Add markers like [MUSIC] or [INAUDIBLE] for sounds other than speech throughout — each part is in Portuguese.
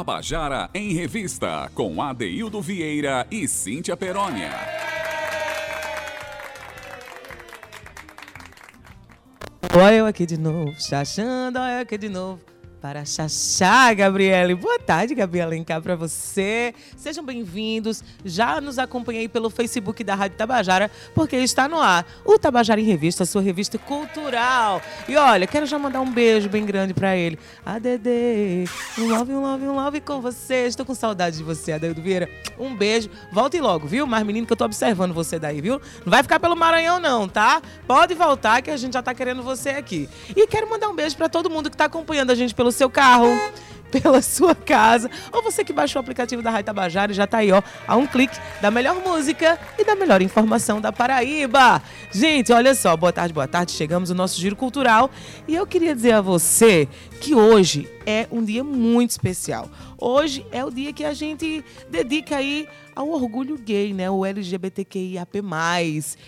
Tabajara em Revista, com Adeildo Vieira e Cíntia Perónia. Olha eu aqui de novo, chachando, olha eu aqui de novo para Xaxá, Gabriele. Boa tarde, Gabriela cá para você. Sejam bem-vindos. Já nos acompanhei pelo Facebook da Rádio Tabajara, porque está no ar o Tabajara em Revista, sua revista cultural. E olha, quero já mandar um beijo bem grande para ele. ADD, um love, um love, um love com você. Estou com saudade de você, Adeildo Vieira. Um beijo. Volte logo, viu? Mas menino que eu tô observando você daí, viu? Não vai ficar pelo Maranhão não, tá? Pode voltar que a gente já tá querendo você aqui. E quero mandar um beijo para todo mundo que tá acompanhando a gente pelo seu carro, pela sua casa, ou você que baixou o aplicativo da Rádio Tabajara e já está aí, ó, a um clique da melhor música e da melhor informação da Paraíba. Gente, olha só, boa tarde, boa tarde, chegamos no nosso giro cultural e eu queria dizer a você que hoje é um dia muito especial. Hoje é o dia que a gente dedica aí ao orgulho gay, né? O LGBTQIAP+,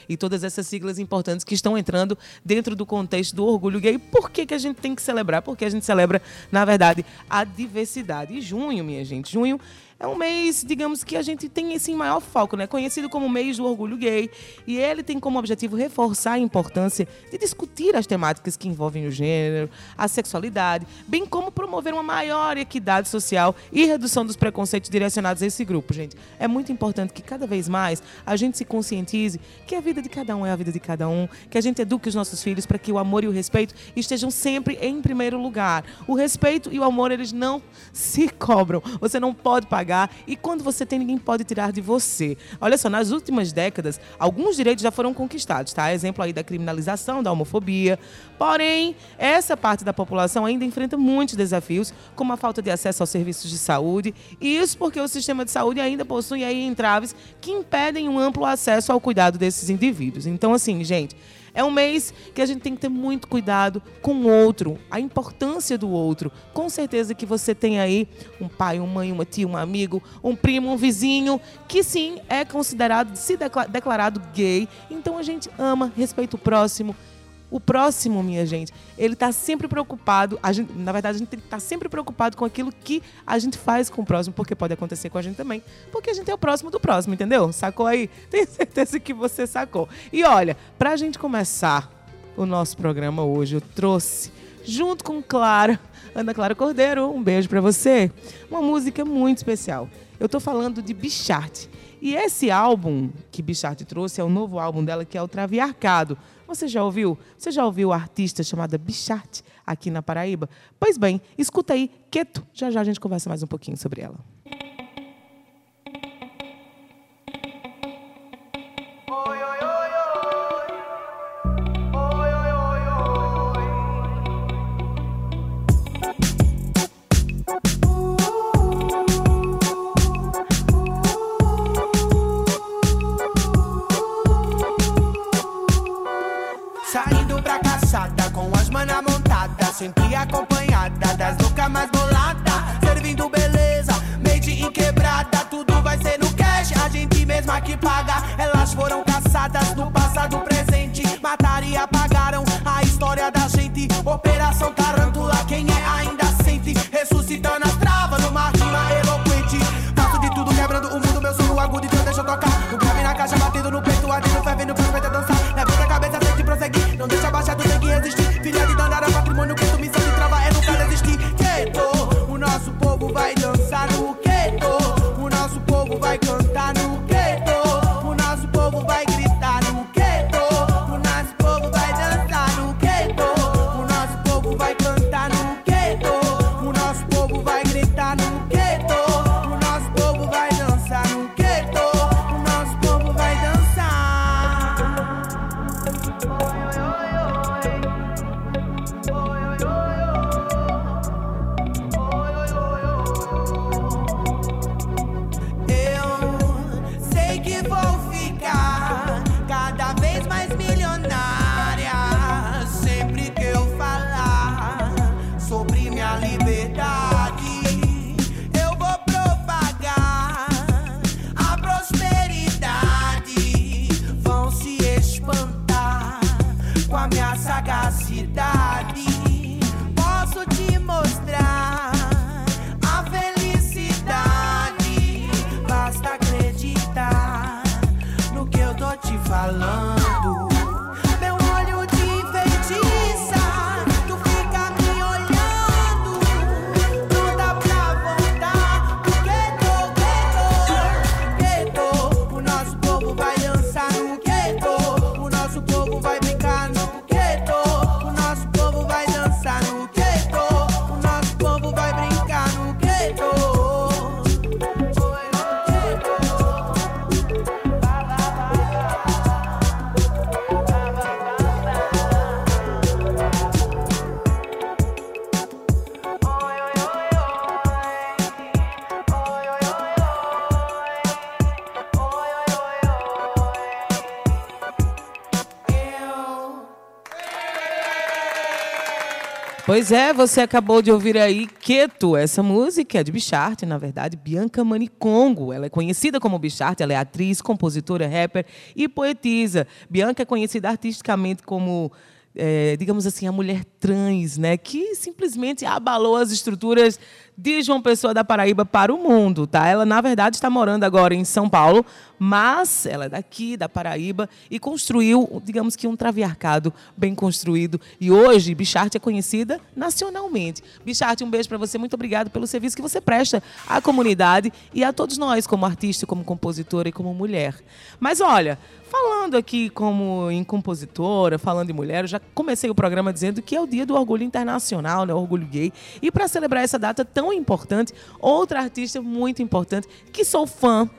e todas essas siglas importantes que estão entrando dentro do contexto do orgulho gay. Por que, que a gente tem que celebrar? Porque a gente celebra, na verdade, a diversidade. E junho, minha gente, junho é um mês, digamos que a gente tem esse maior foco, né? Conhecido como mês do orgulho gay. E ele tem como objetivo reforçar a importância de discutir as temáticas que envolvem o gênero, a sexualidade, bem como promover uma maior equidade social e redução dos preconceitos direcionados a esse grupo, gente. É muito importante que cada vez mais a gente se conscientize que a vida de cada um é a vida de cada um, que a gente eduque os nossos filhos para que o amor e o respeito estejam sempre em primeiro lugar. O respeito e o amor, eles não se [LAUGHS] cobram. Você não pode pagar pagar e quando você tem, ninguém pode tirar de você. Olha só, nas últimas décadas, alguns direitos já foram conquistados, tá? Exemplo aí da criminalização da homofobia. Porém, essa parte da população ainda enfrenta muitos desafios, como a falta de acesso aos serviços de saúde, e isso porque o sistema de saúde ainda possui aí entraves que impedem um amplo acesso ao cuidado desses indivíduos. Então, assim, gente, é um mês que a gente tem que ter muito cuidado com o outro, a importância do outro. Com certeza que você tem aí um pai, uma mãe, uma tia, um amigo, um primo, um vizinho, que sim é considerado, se declarado gay. Então a gente ama, respeita o próximo o próximo, minha gente, ele está sempre preocupado. Gente, na verdade, a gente tem que estar tá sempre preocupado com aquilo que a gente faz com o próximo, porque pode acontecer com a gente também. Porque a gente é o próximo do próximo, entendeu? Sacou aí? [LAUGHS] Tenho certeza que você sacou. E olha, para a gente começar o nosso programa hoje, eu trouxe, junto com Clara, Ana Clara Cordeiro, um beijo para você, uma música muito especial. Eu estou falando de Bichart. E esse álbum que Bichart trouxe é o novo álbum dela, que é o Traviarcado. Você já ouviu? Você já ouviu a artista chamada Bichart aqui na Paraíba? Pois bem, escuta aí, quieto. Já já a gente conversa mais um pouquinho sobre ela. Mais bolada. Servindo beleza, made em quebrada. Tudo vai ser no cash, a gente mesma que paga. Elas foram caçadas no passado presente. Mataram e apagaram a história da gente. Operação Pois é, você acabou de ouvir aí Queto. Essa música é de Bicharte, na verdade, Bianca Manicongo. Ela é conhecida como Bicharte, ela é atriz, compositora, rapper e poetisa. Bianca é conhecida artisticamente como é, digamos assim, a mulher trans, né, que simplesmente abalou as estruturas de João Pessoa da Paraíba para o mundo, tá? Ela, na verdade, está morando agora em São Paulo, mas ela é daqui, da Paraíba, e construiu, digamos que, um traviarcado bem construído. E hoje, Bicharte é conhecida nacionalmente. Bicharte, um beijo para você. Muito obrigado pelo serviço que você presta à comunidade e a todos nós, como artista, como compositora e como mulher. Mas olha, falando aqui como em compositora, falando em mulher, eu já comecei o programa dizendo que é o dia do orgulho internacional, né? Orgulho gay. E para celebrar essa data tão tão importante, outra artista muito importante, que sou fã,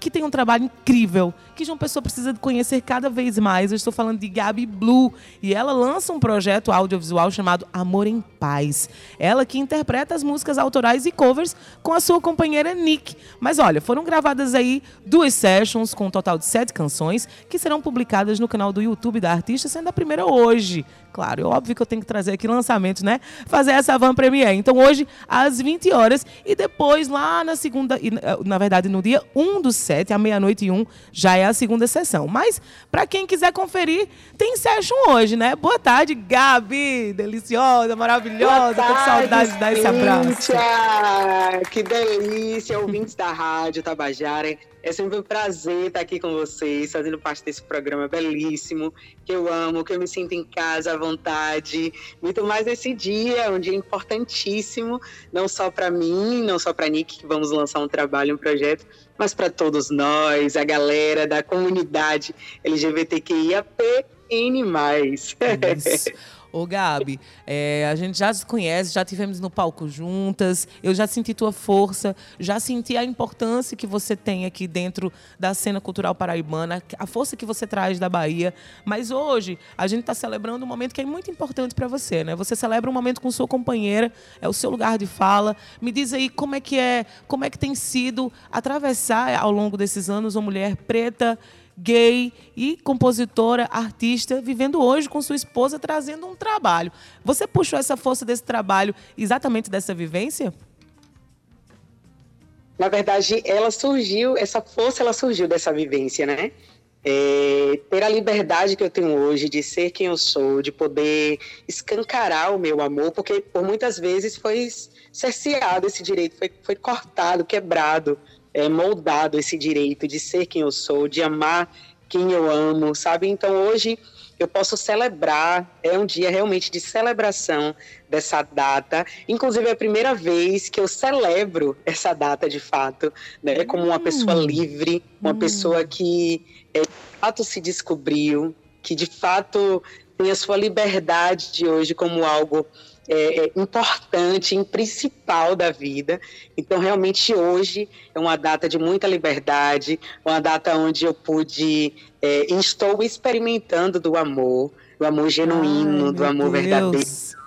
que tem um trabalho incrível, que João Pessoa precisa conhecer cada vez mais. Eu estou falando de Gabi Blue e ela lança um projeto audiovisual chamado Amor em Paz. Ela que interpreta as músicas autorais e covers com a sua companheira Nick. Mas olha, foram gravadas aí duas sessions com um total de sete canções que serão publicadas no canal do YouTube da artista, sendo a primeira hoje. Claro, é óbvio que eu tenho que trazer aqui lançamentos, né? Fazer essa van premiere. Então hoje às 20 horas e depois lá na segunda, na verdade no dia 1 do 7, à meia-noite e 1, já é a segunda sessão. Mas, para quem quiser conferir, tem session hoje, né? Boa tarde, Gabi! Deliciosa, maravilhosa, tô com saudade de dar esse abraço. Que delícia, ouvintes da Rádio Tabajara. É sempre um prazer estar aqui com vocês, fazendo parte desse programa belíssimo, que eu amo, que eu me sinto em casa, à vontade. Muito mais nesse dia, um dia importantíssimo, não só para mim, não só para Nick, que vamos lançar um trabalho, um projeto, mas para todos nós, a galera da comunidade LGBTQIAP+. [LAUGHS] Isso. Ô, Gabi, é, a gente já se conhece, já tivemos no palco juntas, eu já senti tua força, já senti a importância que você tem aqui dentro da cena cultural paraibana, a força que você traz da Bahia. Mas hoje a gente está celebrando um momento que é muito importante para você, né? Você celebra um momento com sua companheira, é o seu lugar de fala. Me diz aí como é que é, como é que tem sido atravessar ao longo desses anos uma mulher preta gay e compositora, artista, vivendo hoje com sua esposa, trazendo um trabalho. Você puxou essa força desse trabalho exatamente dessa vivência? Na verdade, ela surgiu, essa força ela surgiu dessa vivência, né? É, ter a liberdade que eu tenho hoje de ser quem eu sou, de poder escancarar o meu amor, porque por muitas vezes foi cerceado esse direito, foi, foi cortado, quebrado é, moldado esse direito de ser quem eu sou, de amar quem eu amo, sabe? Então hoje eu posso celebrar, é um dia realmente de celebração dessa data. Inclusive é a primeira vez que eu celebro essa data de fato, né? Como uma pessoa hum. livre, uma hum. pessoa que é, de fato se descobriu, que de fato tem a sua liberdade de hoje como algo é, é, importante, em principal da vida. Então, realmente, hoje é uma data de muita liberdade, uma data onde eu pude, é, estou experimentando do amor, do amor genuíno, Ai, do amor Deus. verdadeiro.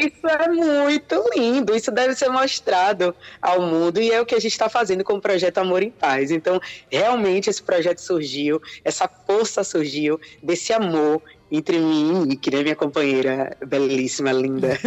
Isso é muito lindo, isso deve ser mostrado ao mundo e é o que a gente está fazendo com o projeto Amor em Paz. Então, realmente esse projeto surgiu, essa força surgiu desse amor entre mim e que nem minha companheira belíssima, linda. [LAUGHS]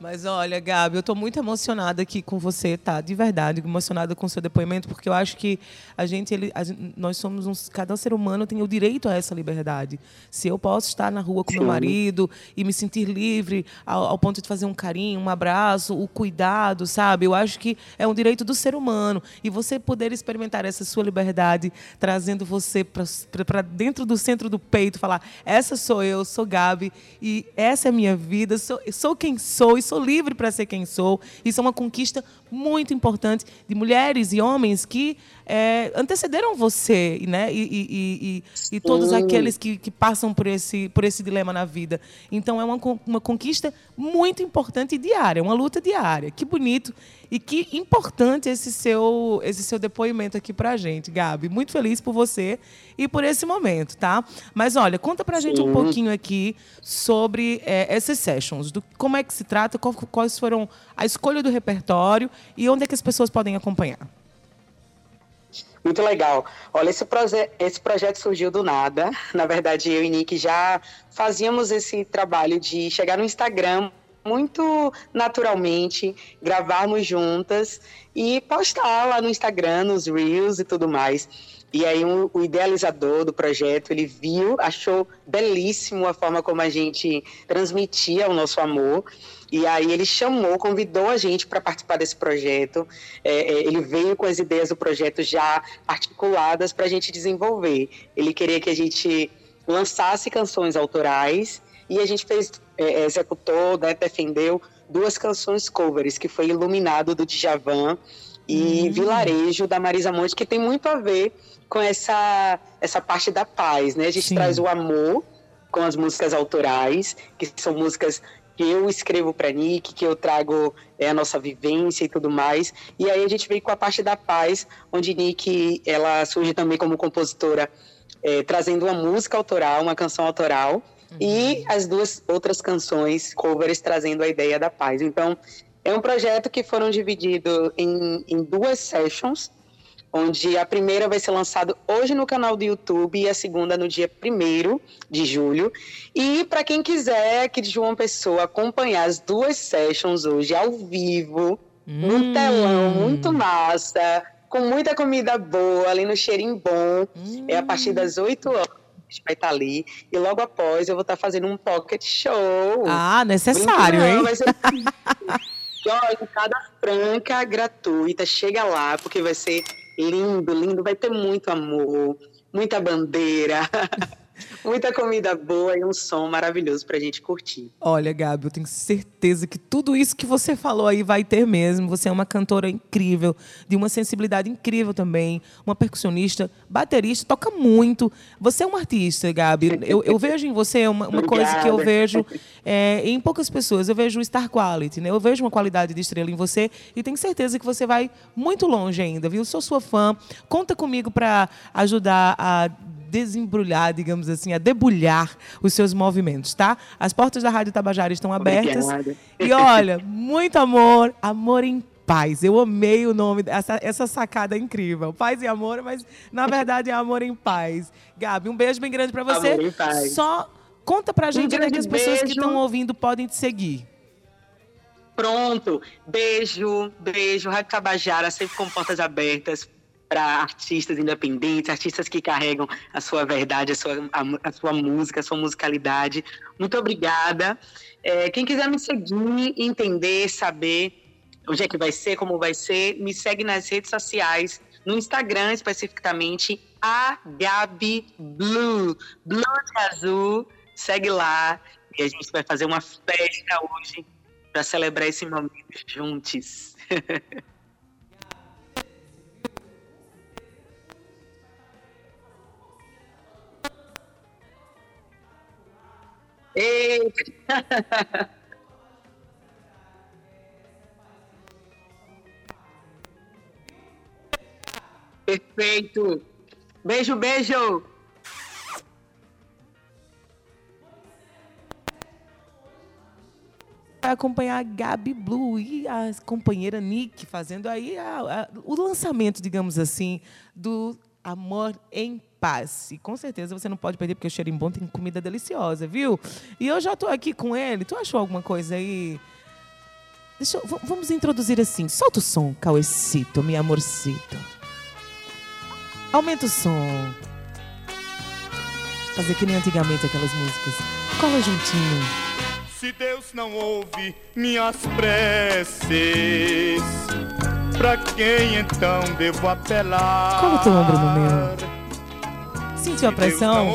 Mas olha, Gabi, eu estou muito emocionada aqui com você, tá? De verdade, emocionada com o seu depoimento, porque eu acho que a gente, ele, a nós somos uns, cada ser humano tem o direito a essa liberdade. Se eu posso estar na rua com Sim. meu marido e me sentir livre ao, ao, ponto de fazer um carinho, um abraço, o cuidado, sabe? Eu acho que é um direito do ser humano e você poder experimentar essa sua liberdade, trazendo você para dentro do centro do peito, falar: essa sou eu, sou Gabi e essa é a minha vida, sou, sou quem sou sou livre para ser quem sou. Isso é uma conquista muito importante de mulheres e homens que é, antecederam você, né? E, e, e, e todos aqueles que, que, passam por esse, por esse dilema na vida. Então é uma, uma conquista muito importante e diária, uma luta diária. Que bonito e que importante esse seu, esse seu depoimento aqui pra gente, Gabi. Muito feliz por você e por esse momento, tá? Mas olha, conta pra gente um pouquinho aqui sobre é, essas sessions, do, como é que se trata, qual, quais foram a escolha do repertório e onde é que as pessoas podem acompanhar. Muito legal. Olha, esse, proje esse projeto surgiu do nada. [LAUGHS] Na verdade, eu e Nick já fazíamos esse trabalho de chegar no Instagram muito naturalmente, gravarmos juntas e postar lá no Instagram, nos Reels e tudo mais. E aí um, o idealizador do projeto, ele viu, achou belíssimo a forma como a gente transmitia o nosso amor. E aí ele chamou, convidou a gente para participar desse projeto. É, é, ele veio com as ideias do projeto já articuladas para a gente desenvolver. Ele queria que a gente lançasse canções autorais e a gente fez, é, executou, né, defendeu duas canções covers, que foi Iluminado do Djavan e hum. Vilarejo da Marisa Monte, que tem muito a ver com essa, essa parte da paz, né? A gente Sim. traz o amor com as músicas autorais, que são músicas eu escrevo para Nick, que eu trago é, a nossa vivência e tudo mais. E aí a gente vem com a parte da paz, onde Nick ela surge também como compositora, é, trazendo uma música autoral, uma canção autoral, uhum. e as duas outras canções, covers, trazendo a ideia da paz. Então, é um projeto que foram divididos em, em duas sessions, onde a primeira vai ser lançada hoje no canal do YouTube e a segunda no dia 1 de julho. E para quem quiser aqui de João Pessoa acompanhar as duas sessions hoje ao vivo, hum. no telão, muito massa, com muita comida boa, ali no cheirinho bom, hum. é a partir das 8 horas a gente vai estar ali. E logo após eu vou estar fazendo um pocket show. Ah, necessário, hein? Vai ser... Olha, cada franca gratuita, chega lá, porque vai ser lindo, lindo, vai ter muito amor, muita bandeira. [LAUGHS] Muita comida boa e um som maravilhoso pra gente curtir. Olha, Gabi, eu tenho certeza que tudo isso que você falou aí vai ter mesmo. Você é uma cantora incrível, de uma sensibilidade incrível também, uma percussionista, baterista, toca muito. Você é uma artista, Gabi. Eu, eu vejo em você uma, uma coisa que eu vejo é, em poucas pessoas. Eu vejo o star quality, né? Eu vejo uma qualidade de estrela em você e tenho certeza que você vai muito longe ainda, viu? Sou sua fã. Conta comigo para ajudar a desembrulhar, digamos assim, a debulhar os seus movimentos, tá? As portas da Rádio Tabajara estão abertas. Obrigada. E olha, muito amor, amor em paz. Eu amei o nome, essa, essa sacada é incrível. Paz e amor, mas na verdade é amor em paz. Gabi, um beijo bem grande para você. Amor em paz. Só conta pra gente um onde é que as pessoas beijo. que estão ouvindo podem te seguir. Pronto. Beijo, beijo. Rádio Tabajara sempre com portas abertas para artistas independentes, artistas que carregam a sua verdade, a sua, a, a sua música, a sua musicalidade. Muito obrigada. É, quem quiser me seguir, entender, saber onde é que vai ser, como vai ser, me segue nas redes sociais, no Instagram especificamente, a Gabi Blue, Blue de azul, segue lá e a gente vai fazer uma festa hoje para celebrar esse momento juntos. [LAUGHS] [LAUGHS] Perfeito. Beijo, beijo. Acompanhar a Gabi Blue e a companheira Nick fazendo aí a, a, o lançamento, digamos assim, do Amor em paz. E com certeza você não pode perder, porque o cheirinho bom tem comida deliciosa, viu? E eu já estou aqui com ele. Tu achou alguma coisa aí? Deixa eu, vamos introduzir assim. Solta o som, Cauecito, meu amorcito. Aumenta o som. Fazer que nem antigamente aquelas músicas. Cola juntinho. Se Deus não ouve minhas preces, pra quem então devo apelar? Cola o teu ombro no meu. Sentiu a pressão?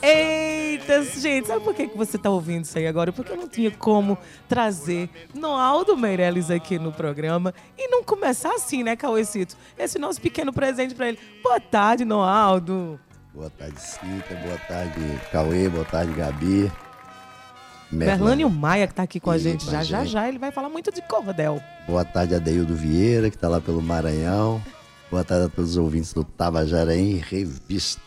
Eita, gente, sabe por que você está ouvindo isso aí agora? Porque eu não tinha como trazer Noaldo Meirelles aqui no programa e não começar assim, né, Cauêcito? Esse nosso pequeno presente para ele. Boa tarde, Noaldo. Boa tarde, Cita. Boa tarde, Cauê. Boa tarde, Gabi. Berlânio Maia, que está aqui com a gente já, já, já. Ele vai falar muito de Covadel. Boa tarde, Adeildo Vieira, que está lá pelo Maranhão. Boa tarde a todos os ouvintes do Tabajara em Revista.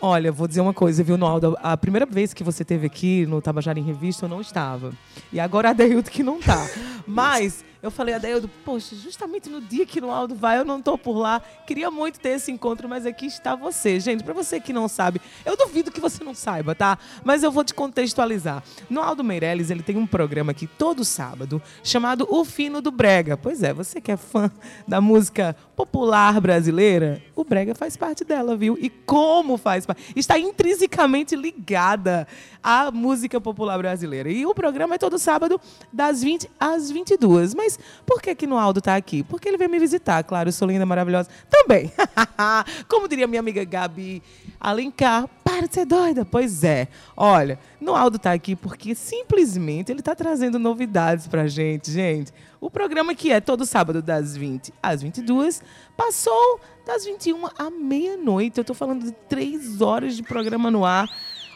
Olha, vou dizer uma coisa, viu, Noaldo? A primeira vez que você esteve aqui no Tabajara em Revista, eu não estava. E agora a Deildo que não tá. [LAUGHS] Mas eu falei, Adeildo, poxa, justamente no dia que no Aldo vai, eu não tô por lá. Queria muito ter esse encontro, mas aqui está você. Gente, pra você que não sabe, eu duvido que você não saiba, tá? Mas eu vou te contextualizar. No Aldo Meirelles, ele tem um programa aqui todo sábado, chamado O Fino do Brega. Pois é, você que é fã da música popular brasileira, o Brega faz parte dela, viu? E como faz parte? Está intrinsecamente ligada à música popular brasileira. E o programa é todo sábado, das 20 às 22. Mas por que que no Aldo tá aqui? Porque ele veio me visitar, claro, eu sou linda, maravilhosa. Também. [LAUGHS] Como diria minha amiga Gabi Alencar, para de ser doida. Pois é. Olha, no Aldo tá aqui porque simplesmente ele tá trazendo novidades pra gente, gente. O programa que é todo sábado das 20 às 22 passou das 21 à meia-noite. Eu tô falando de três horas de programa no ar.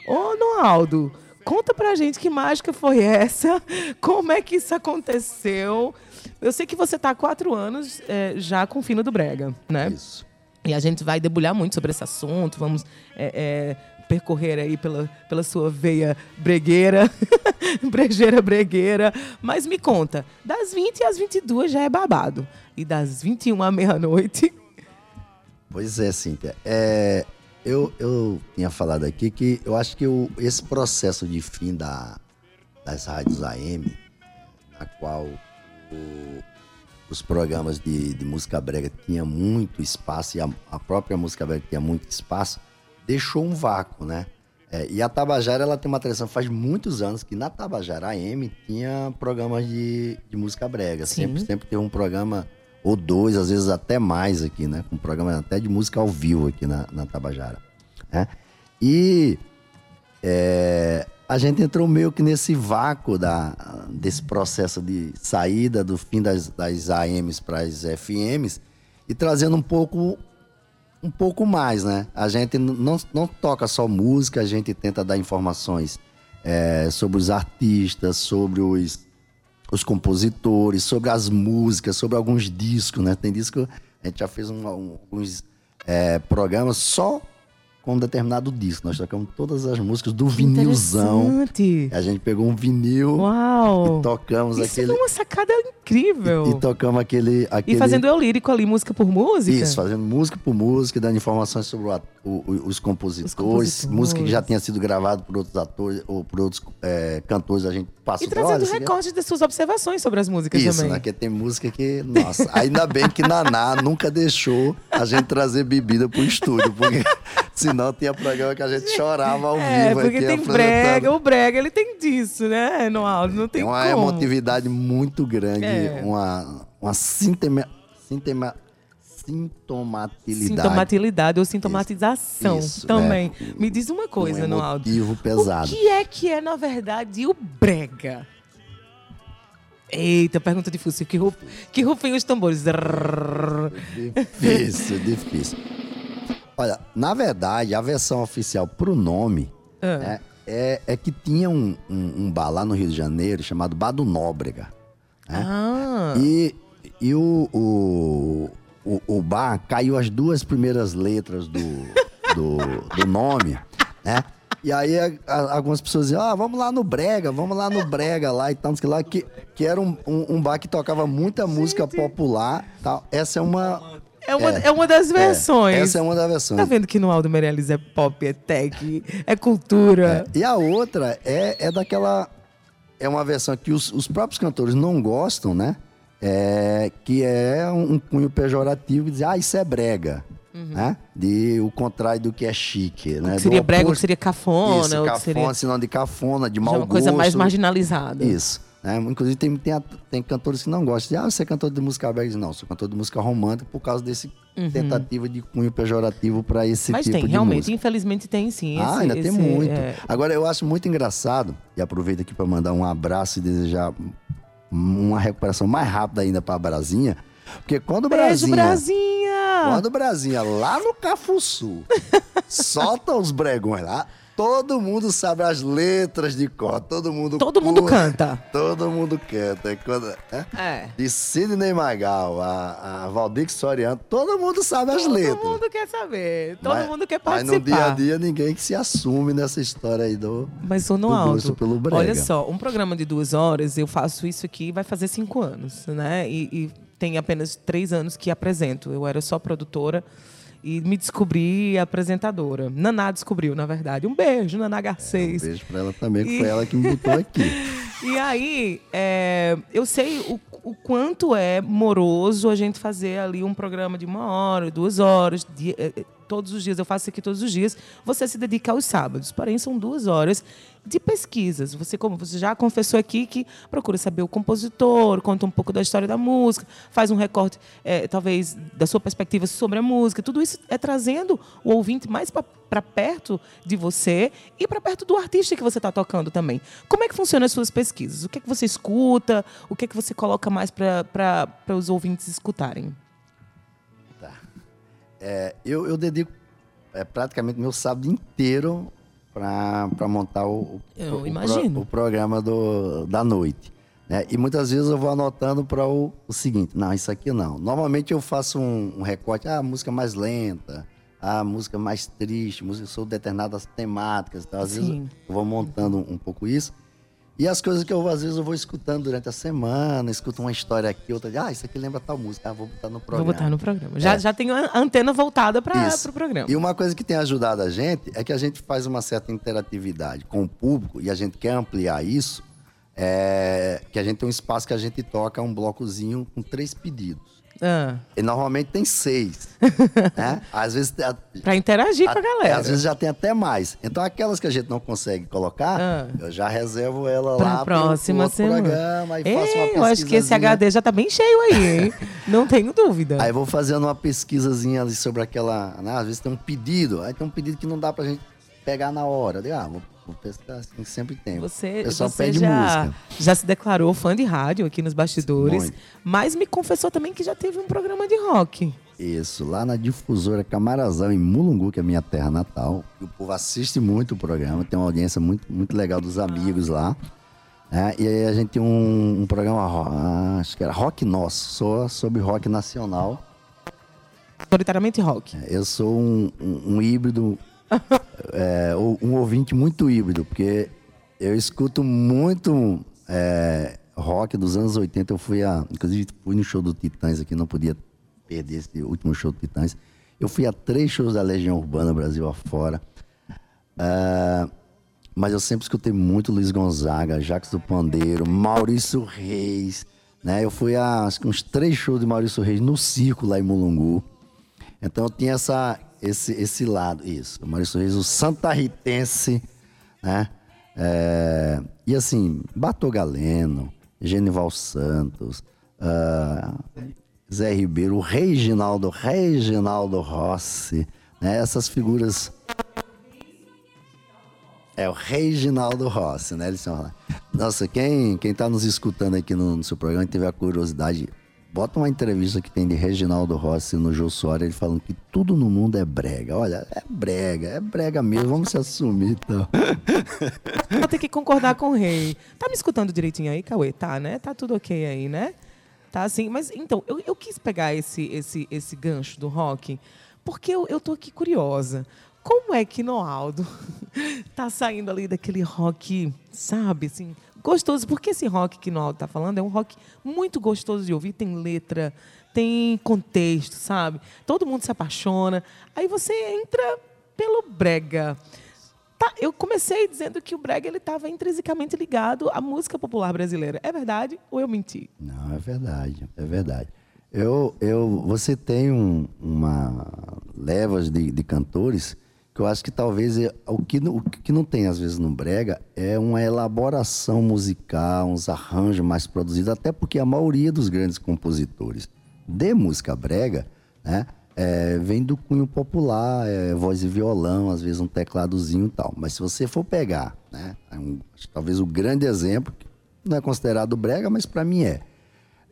Ô, Noaldo, conta pra gente que mágica foi essa, [LAUGHS] como é que isso aconteceu. Eu sei que você tá há quatro anos é, já com o Fino do Brega, né? Isso. E a gente vai debulhar muito sobre esse assunto, vamos é, é, percorrer aí pela, pela sua veia bregueira, [LAUGHS] brejeira bregueira. Mas me conta, das 20 às 22 já é babado. E das 21 à meia-noite... Pois é, Cíntia. É, eu, eu tinha falado aqui que eu acho que o, esse processo de fim da, das rádios AM, na qual o- os programas de, de música brega tinham muito espaço e a, a própria música brega tinha muito espaço, deixou um vácuo, né? É, e a Tabajara ela tem uma tradição faz muitos anos que na Tabajara AM tinha programas de, de música brega. Sim. Sempre, sempre tem um programa ou dois, às vezes até mais aqui, né? Com programa até de música ao vivo aqui na, na Tabajara. Né? E é, a gente entrou meio que nesse vácuo da, desse processo de saída do fim das, das AMs para as FMs e trazendo um pouco um pouco mais, né? A gente não, não toca só música, a gente tenta dar informações é, sobre os artistas, sobre os, os compositores, sobre as músicas, sobre alguns discos, né? Tem disco, a gente já fez um- alguns é, programas só com um determinado disco. Nós tocamos todas as músicas do vinilzão. Interessante. A gente pegou um vinil Uau! e tocamos Isso aquele. é uma sacada incrível. E, e tocamos aquele, aquele. E fazendo eu lírico ali, música por música? Isso, fazendo música por música, dando informações sobre o o- os, compositores, Os compositores. música que já tinha sido gravada por outros atores ou por outros é, cantores, a gente passa E trazendo recortes das suas observações sobre as músicas Isso, também. né? Porque tem música que, nossa, ainda bem que Naná nunca deixou a gente trazer bebida pro estúdio, porque senão tinha programa que a gente chorava ao É, vivo porque aqui tem brega, o brega ele tem disso, né, no áudio, não tem, Tem uma como. emotividade muito grande, É. uma, uma sintema, sintema, sintomatilidade. Sintomatilidade ou sintomatização Isso, também. é. Me diz uma coisa um no áudio. pesado. O que é que é, na verdade, o brega? Eita, pergunta difícil. Que, ruf... que rufem os tambores. Difícil, difícil. Olha, na verdade, a versão oficial pro nome Ah. né, é, é que tinha um, um, um bar lá no Rio de Janeiro chamado Bar do Nóbrega. né? Ah, E, e o, o, o, o bar caiu as duas primeiras letras do, do, do nome, né? E aí a- a- algumas pessoas diziam, ah, vamos lá no Brega, vamos lá no Brega lá e tal, não sei lá, que, que era um, um, um bar que tocava muita música popular tal. Essa é uma... é, uma, é. uma das versões. é, essa é uma das versões. Tá vendo que no Aldo Meirelles é pop, é tech, é cultura. E a outra é, é daquela. É uma versão que os, os próprios cantores não gostam, né? É, que é um, um cunho pejorativo, dizer, ah, isso é brega. Né? De o contrário do que é chique, né? seria brega, o que oposto- seria cafona, Isso, cafona, seria sinal de cafona, de já mau uma coisa mais gosto. marginalizada. Isso. Né? Inclusive, tem, tem, tem cantores que não gostam. Ah, você é cantor de música. Dizem, Não, sou cantor de música romântica por causa desse tentativa de cunho pejorativo para esse Uhum. Mas tipo tem, de realmente, música. infelizmente tem sim. Ah, esse- ainda tem esse, muito. é, Agora, eu acho muito engraçado, e aproveito aqui para mandar um abraço e desejar uma recuperação mais rápida ainda para a Brasinha, porque quando o Brasinha, Brasinha! quando o Brasinha lá no Cafuçu [LAUGHS] solta os bregões lá, todo mundo sabe as letras de cor, todo mundo Todo mundo curte, canta. Todo mundo canta. Quando, é? É. De Sidney Magal a, a Valdir Soriano, todo mundo sabe as Todo letras. mundo quer saber. Todo Mas- mundo quer Mas participar. no dia a dia ninguém que se assume nessa história aí do. Mas sou no alto. Olha só, um programa de duas horas, eu faço isso aqui vai fazer cinco anos, né? E, e tem apenas três anos que apresento. Eu era só produtora e me descobri apresentadora. Naná descobriu, na verdade. Um beijo, Naná Um Garcês. beijo pra ela também, que E- foi ela que me botou aqui. [LAUGHS] E aí, é, eu sei o, o quanto é moroso a gente fazer ali um programa de uma hora, duas horas, de- eh, todos os dias. Eu faço isso aqui todos os dias. Você se dedica aos sábados. Porém, são duas horas de pesquisas. Você, como você já confessou aqui, que procura saber o compositor, conta um pouco da história da música, faz um recorte, eh, talvez, da sua perspectiva sobre a música. Tudo isso é trazendo o ouvinte mais para perto de você e para perto do artista que você está tocando também. Como é que funcionam as suas pesquisas? O que é que você escuta? O que é que você coloca mais para os ouvintes escutarem? É, eu, eu dedico é, praticamente meu sábado inteiro para montar o, o, o o programa do, da noite. né? E muitas vezes eu vou anotando para o, o seguinte: não, isso aqui não. Normalmente eu faço um, um recorte, ah, música mais lenta, a música mais triste, música sobre determinadas temáticas. Então, às vezes Sim. eu vou montando um, um pouco isso. E as coisas que eu, às vezes, eu vou escutando durante a semana, escuto uma história aqui, outra ah, isso aqui lembra tal música, ah, vou botar no programa. Vou botar no programa. Já, já tenho a antena voltada para o programa. E uma coisa que tem ajudado a gente é que a gente faz uma certa interatividade com o público e a gente quer ampliar isso. É que a gente tem um espaço que a gente toca um blocozinho com três pedidos. Ah, E normalmente tem seis. [LAUGHS] né? Às vezes. para interagir com a a- galera. Às vezes já tem até mais. Então, aquelas que a gente não consegue colocar, Ah. eu já reservo ela Pra lá pro- próxima semana. programa e Ei, faço uma eu acho que esse. HD já tá bem cheio aí, hein? [LAUGHS] Não tenho dúvida. Aí vou fazendo uma pesquisazinha ali sobre aquela. Né? Às vezes tem um pedido, aí tem um pedido que não dá pra gente pegar na hora. Ah, vou, pesquisar assim, sempre tem. Você, pessoal você pede já, música. já se declarou fã de rádio aqui nos bastidores, Muito. mas me confessou também que já teve um programa de rock. Isso, lá na difusora Camarazão, em Mulungu, que é a minha terra natal. O povo assiste muito o programa, tem uma audiência muito, muito legal dos amigos lá. né? E aí a gente tem um, um programa, ro- acho que era Rock Nosso, só sobre rock nacional. Prioritariamente rock. Eu sou um, um- um híbrido, [LAUGHS] é, um ouvinte muito híbrido, porque eu escuto muito é, rock dos anos 80. Eu fui a. Inclusive, fui no show do Titãs aqui, não podia perder esse último show do Titãs. Eu fui a três shows da Legião Urbana Brasil afora. Ah, mas eu sempre escutei muito Luiz Gonzaga, Jacques do Pandeiro, Maurício Reis. Né? Eu fui a uns três shows de Maurício Reis no circo lá em Mulungu. Então eu tinha essa, esse, esse lado, isso. O Maurício Reis, o santarritense, né? É, e assim, Bato Galeno, Genival Santos, ah, Zé Ribeiro, o Reginaldo, Reginaldo Rossi, né? Essas figuras é o Reginaldo Rossi, né? Eles são. Nossa, quem, quem tá nos escutando aqui no, no seu programa e tiver a curiosidade, bota uma entrevista que tem de Reginaldo Rossi no Jô Soares, ele falando que tudo no mundo é brega. Olha, é brega, é brega mesmo, vamos se assumir então. [LAUGHS] Vou ter que concordar com o rei. Tá me escutando direitinho aí, Cauê? Tá, né? Tá tudo ok aí, né? Tá assim. Mas então, eu, eu quis pegar esse, esse, esse gancho do rock, porque eu, eu tô aqui curiosa. Como é que Noaldo [LAUGHS] tá saindo ali daquele rock, sabe, assim, gostoso? Porque esse rock que Noaldo tá falando é um rock muito gostoso de ouvir, tem letra, tem contexto, sabe? Todo mundo se apaixona. Aí você entra pelo brega. Tá, eu comecei dizendo que o brega ele estava intrinsecamente ligado à música popular brasileira. É verdade ou eu menti? Não, é verdade, é verdade. Eu, eu, você tem um- uma levas de, de cantores que eu acho que talvez é- o que, não- o que não tem às vezes no brega é uma elaboração musical, uns arranjos mais produzidos, até porque a maioria dos grandes compositores de música brega, né, é, vem do cunho popular, é, voz e violão, às vezes um tecladozinho e tal. Mas se você for pegar, né, um- acho que talvez o grande exemplo, que não é considerado brega, mas para mim é,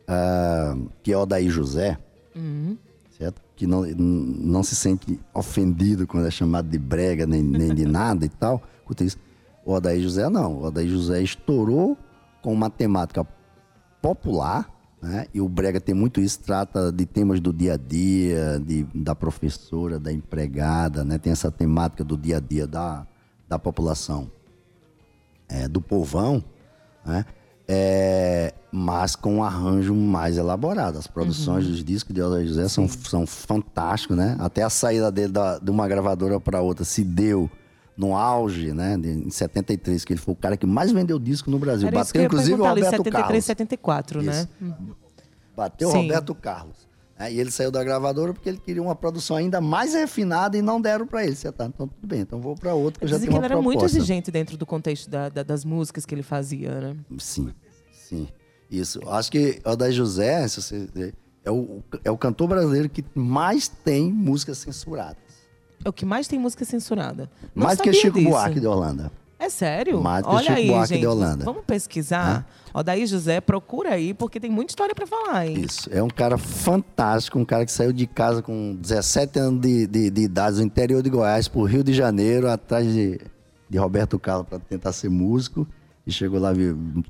ah, que é o Daí José, certo? Que não, não se sente ofendido quando é chamado de brega nem, nem de nada e tal. O Odair José não. O Odair José estourou com uma temática popular, né? E o Brega tem muito isso, trata de temas do dia a dia, de, da professora, da empregada, né? Tem essa temática do dia a dia da, da população, é, do povão, né? É, mas com um arranjo mais elaborado. As produções dos discos de Odair José são, são fantásticos, né? Até a saída dele da- de uma gravadora para outra se deu no auge, né? de- em 73, que ele foi o cara que mais vendeu disco no Brasil. Era Bateu inclusive o perguntar ali, Roberto 73, Carlos. 74, né? Isso. Bateu o Sim. Roberto Carlos. Né? E ele saiu da gravadora porque ele queria uma produção ainda mais refinada e não deram para ele. Você tá, então tudo bem, então vou para outro que eu já tenho que ele era muito proposta. exigente dentro do contexto da- da- das músicas que ele fazia, né? Sim, sim. Isso. Acho que o da José, se você é o, é o cantor brasileiro que mais tem músicas censuradas. É o que mais tem música censurada. Não mais que Chico disso. Buarque de Holanda. É sério? Olha Chico aí, Buarque de gente. Holanda. Vamos pesquisar. Odaí José, procura aí, porque tem muita história pra falar, hein? Isso. É um cara fantástico, um cara que saiu de casa com 17 anos de, de, de idade, do interior de Goiás, pro Rio de Janeiro, atrás de, de Roberto Carlos para tentar ser músico. E chegou lá,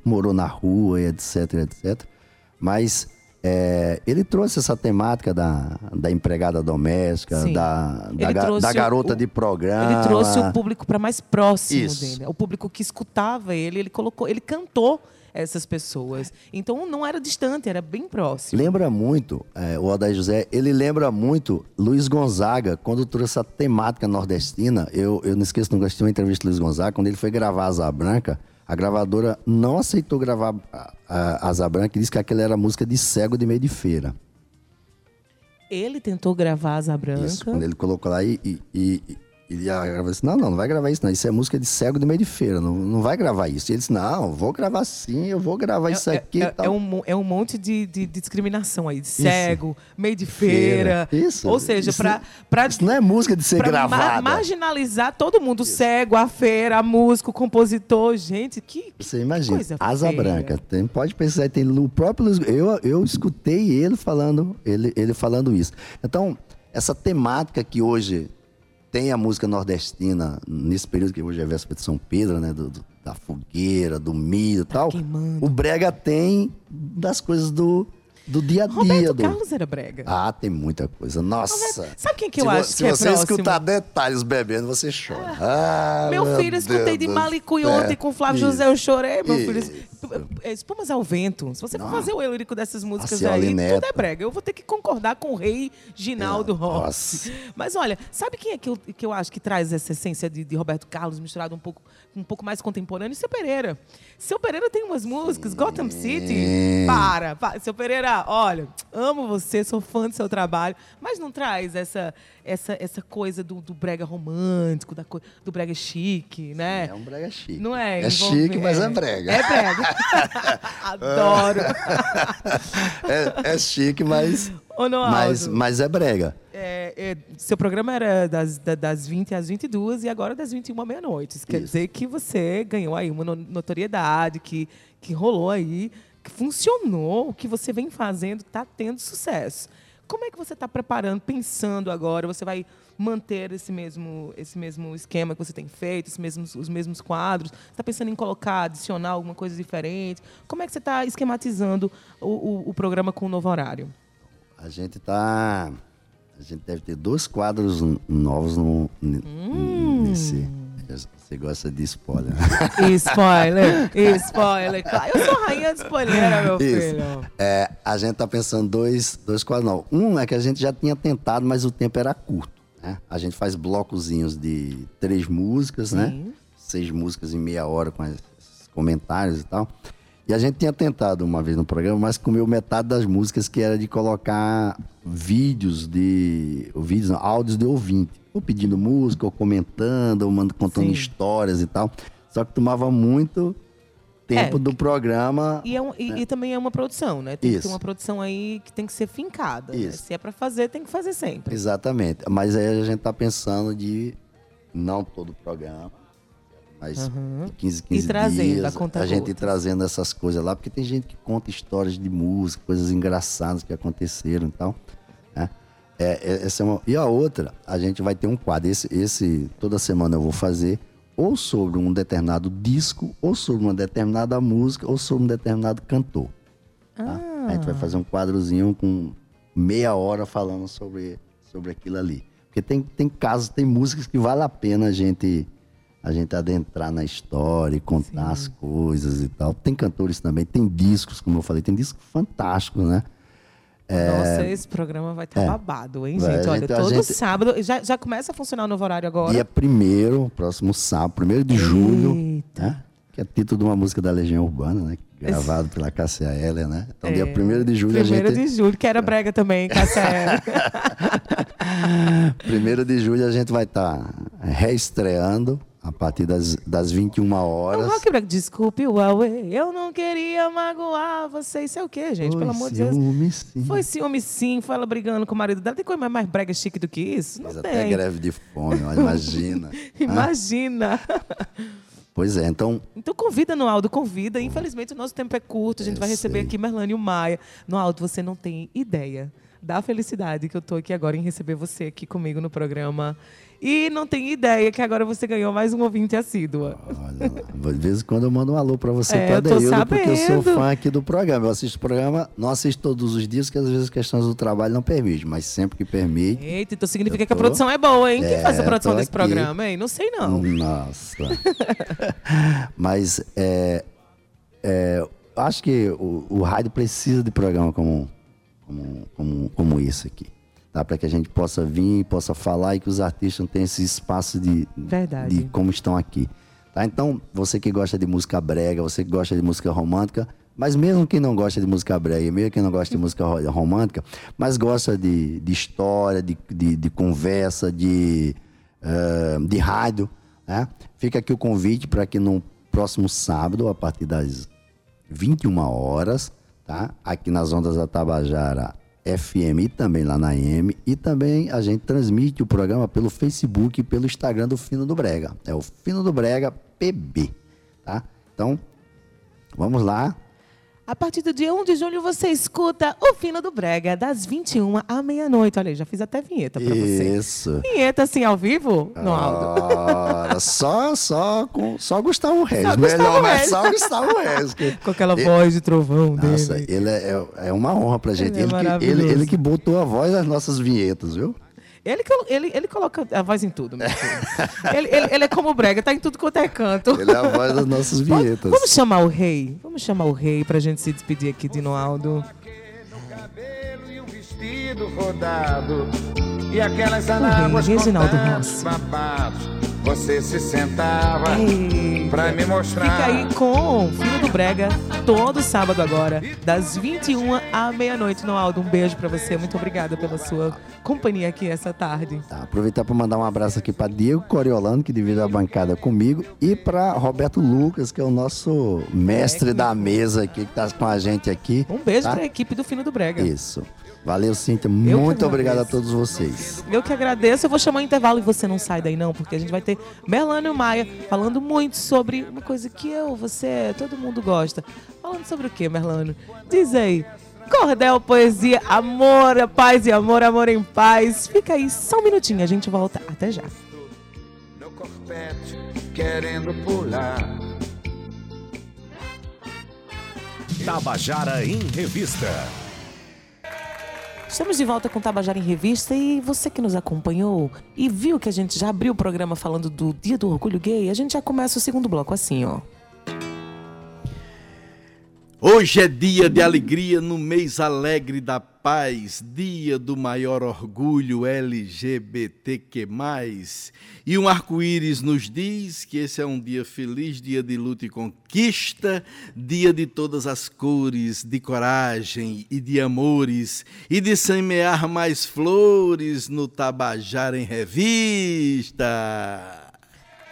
morou na rua, e etc, etc. Mas é, ele trouxe essa temática da, da empregada doméstica, Sim. da, da, ga- garota o- de programa. Ele trouxe o público para mais próximo Isso. dele, o público que escutava ele, ele colocou, ele cantou essas pessoas. Então não era distante, era bem próximo. Lembra muito, é, o Odair José, ele lembra muito Luiz Gonzaga, quando trouxe essa temática nordestina. Eu, eu não esqueço, não gostei de uma entrevista do Luiz Gonzaga, quando ele foi gravar Asa Branca, a gravadora não aceitou gravar a, a Asa Branca e disse que aquela era música de cego de meio de feira. Ele tentou gravar Asa Branca. Isso, quando ele colocou lá e, e, e, e a gravadora disse, não, não, não vai gravar isso não, isso é música de cego de meio de feira, não, não vai gravar isso. E ele disse, não, vou gravar sim, eu vou gravar isso É- aqui é, e tal. é um, é um monte de, de- de discriminação aí, de cego, meio de feira. Feira. Isso. Ou seja, Isso- para para Isso não é música de ser gravada. marginalizar todo mundo, o cego, a feira, a músico, o compositor, gente, que, que Você imagina, coisa Asa. Branca. Tem, pode pensar, tem o próprio Luiz- eu eu escutei ele falando, ele, ele falando isso. Então, essa temática que hoje tem a música nordestina nesse período que hoje é véspera de São Pedro, né, do- do- da fogueira, do milho e tal. Tá queimando. O brega tem das coisas do do dia a dia Roberto do Carlos era brega. Ah, tem muita coisa. Nossa. Sabe quem que Se eu acho se que é você próximo? escutar detalhes bebendo, você chora. Ah, Meu filho, escutei de Deus do Malicuí ontem com o Flávio Isso. José, eu chorei, meu filho. Isso. É, Espumas ao vento. Se você for fazer o lírico dessas músicas aí, Neto. tudo é brega. Eu vou ter que concordar com o rei Ginaldo É, Rossi. Mas olha, sabe quem é que eu, que eu acho que traz essa essência de, de Roberto Carlos misturado um pouco, um pouco mais contemporâneo? Seu Pereira. Seu Pereira tem umas músicas, Gotham City. Para, para. Seu Pereira, olha, amo você, sou fã do seu trabalho, mas não traz essa, essa, essa coisa do, do brega romântico, da, do brega chique, né? É um brega chique. Não é? É envolve- chique, mas é brega. É brega. [LAUGHS] Adoro. [LAUGHS] É, é chique, mas, mas, mas é brega. é, é, seu programa era das, da- das 20 às 22 e agora das 21 à meia-noite. Isso quer Isso. dizer que você ganhou aí uma no- notoriedade, que, que rolou aí, que funcionou, o que você vem fazendo está tendo sucesso. Como é que você está preparando, pensando agora? Você vai manter esse mesmo, esse mesmo esquema que você tem feito, esses mesmos, os mesmos quadros? Está pensando em colocar, adicionar alguma coisa diferente? Como é que você está esquematizando o, o- o programa com o novo horário? A gente tá. A gente deve ter dois quadros novos no, Hum. nesse. Você gosta de spoiler. [LAUGHS] Spoiler, spoiler. Claro, Eu sou rainha de spoiler, meu Isso. filho. É, a gente tá pensando dois, dois quadros novos. Um é que a gente já tinha tentado, mas o tempo era curto. Né? A gente faz blocozinhos de três músicas, né? Sim. Seis músicas em meia hora com esses comentários e tal. E a gente tinha tentado uma vez no programa, mas comeu metade das músicas que era de colocar vídeos de. Vídeos, não, áudios de ouvinte. Ou pedindo música, ou comentando, ou manda- contando Sim. histórias e tal. Só que tomava muito tempo É. do programa. E, é um- e- e também é uma produção, né? Tem que ter Isso. uma produção aí que tem que ser fincada. né? Isso. Se é pra fazer, tem que fazer sempre. Exatamente. Mas aí a gente tá pensando de não todo o programa, mas de 15, 15 E trazendo dias, a conta a gente trazendo essas coisas lá, porque tem gente que conta histórias de música, coisas engraçadas que aconteceram e tal. É, é- essa é uma... E a outra, a gente vai ter um quadro. Esse, esse, toda semana eu vou fazer ou sobre um determinado disco, ou sobre uma determinada música, ou sobre um determinado cantor. tá? A gente vai fazer um quadrozinho com meia hora falando sobre, sobre aquilo ali. Porque tem, tem casos, tem músicas que vale a pena a gente, a gente adentrar na história e contar as coisas e tal. Tem cantores também, tem discos, como eu falei, tem discos fantásticos, né? Nossa, esse programa vai estar É. babado, hein, gente? Olha, gente- todo gente- sábado. Já, já começa a funcionar o novo horário agora. Dia primeiro, próximo sábado, primeiro de julho, Eita. né? Que é título de uma música da Legião Urbana, né? Gravado pela Cássia Heller, né? Então, dia É. primeiro de julho Primeiro a gente... de julho, que era brega também, Cássia Eller. [LAUGHS] Primeiro de julho a gente vai estar reestreando a partir das, das 21 horas. O desculpe o Huawei, eu não queria magoar você. Isso é o quê, gente? Pelo amor de Deus. ciúme, sim. Foi ciúme sim, foi ela brigando com o marido dela. Tem coisa mais, brega chique do que isso? Não até tem. greve de fome, imagina. [LAUGHS] Imagina. Pois é, então Então convida, Noaldo, convida. Infelizmente o nosso tempo é curto, a gente Eu vai receber sei. aqui Merlânio Maia. Noaldo, você não tem ideia da felicidade que eu tô aqui agora em receber você aqui comigo no programa. E não tem ideia que agora você ganhou mais um ouvinte assídua. Olha. De vez em quando eu mando um alô pra você, É, pra eu tô porque eu sou fã aqui do programa. Eu assisto o programa, não assisto todos os dias, porque às vezes as questões do trabalho não permitem, mas sempre que permite. Eita, então significa Eu que a tô- produção é boa, hein? Quem É, faz a eu produção tô desse aqui. programa, hein? Não sei não. Nossa. [LAUGHS] mas é, é, acho que o, o rádio precisa de programa como, como, como, como esse aqui. Tá? Para que a gente possa vir, possa falar e que os artistas tenham esse espaço de, Verdade. de como estão aqui. Tá? Então, você que gosta de música brega, você que gosta de música romântica, mas mesmo quem não gosta de música brega, mesmo quem não gosta de música ro- romântica, mas gosta de, de história, de, de, de conversa, de, eh, de rádio, né? fica aqui o convite para que no próximo sábado, a partir das 21 horas, tá? Aqui nas ondas da Tabajara FM e também lá na AM. E também a gente transmite o programa pelo Facebook e pelo Instagram do Fino do Brega. É o Fino do Brega PB, tá? Então, vamos lá. A partir do dia 1 de julho você escuta o Fino do Brega, das 21 à meia-noite. Olha já fiz até vinheta pra você. Isso. Vinheta assim ao vivo. Noaldo? Ora, só, só, com, só Gustavo Reis. Só Melhor, Gustavo mas Reis. só Gustavo Reis. que- [LAUGHS] Com aquela Ele- voz de trovão Nossa, dele. ele é, é uma honra pra gente. Ele é Ele, que, ele, ele que botou a voz nas nossas vinhetas, viu? Ele, ele, ele coloca a voz em tudo, meu filho. [LAUGHS] ele, ele, ele é como o Brega, tá em tudo quanto é canto. Ele é a voz das nossas vinhetas. Vamos chamar o rei. Vamos chamar o rei pra gente se despedir aqui de Noaldo. cabelo e um vestido rodado E aquelas rei, anáguas Reginaldo Rossi. babados Você se sentava Eita. pra me mostrar Fica aí com o Filho do Brega, todo sábado agora, das 21 à meia-noite. Noaldo, um beijo pra você. Muito obrigada pela sua companhia aqui essa tarde. Tá, aproveitar para mandar um abraço aqui para Diego Coriolano, que divide a bancada comigo, e para Roberto Lucas, que é o nosso mestre da mesa aqui, que está com a gente aqui. Um beijo tá? pra equipe do Fino do Brega. Isso. Valeu, Cíntia. que Muito obrigado a todos vocês. Eu que agradeço. Eu vou chamar o intervalo e você não sai daí, não, porque a gente vai ter Melânio Maia falando muito sobre uma coisa que eu, você, todo mundo gosta. Falando sobre o quê, Merlano? Diz aí. Cordel, poesia, amor, paz e amor, amor em paz. Fica aí só um minutinho, a gente volta. Até já. no corpete querendo pular Tabajara em Revista. Estamos de volta com Tabajara em Revista e você que nos acompanhou e viu que a gente já abriu o programa falando do Dia do Orgulho Gay, a gente já começa o segundo bloco assim, ó. Hoje é dia de alegria no mês alegre da paz, dia do maior orgulho LGBTQ+. E um arco-íris nos diz que esse é um dia feliz, dia de luta e conquista, dia de todas as cores, de coragem e de amores, e de semear mais flores no Tabajara em Revista.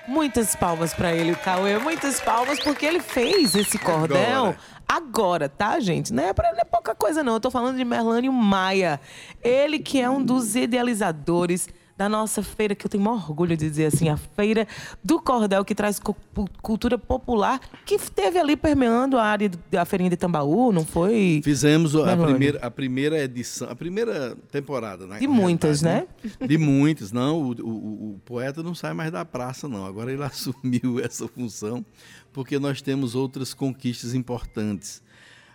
Muitas palmas pra ele, Cauê. Muitas palmas, porque ele fez esse cordel agora, tá, gente? Não é, pra, não é pouca coisa, não. Eu tô falando de Merlânio Maia. Ele que é um dos idealizadores da nossa feira, que eu tenho orgulho de dizer assim, a Feira do Cordel, que traz cu- cultura popular, que teve ali permeando a área da feirinha de Tambaú, não foi? Fizemos a Melônio. primeira, a primeira edição, a primeira temporada, né? De muitas, né? De muitas, não. O- o- o poeta não sai mais da praça, não. Agora ele [LAUGHS] assumiu essa função, porque nós temos outras conquistas importantes.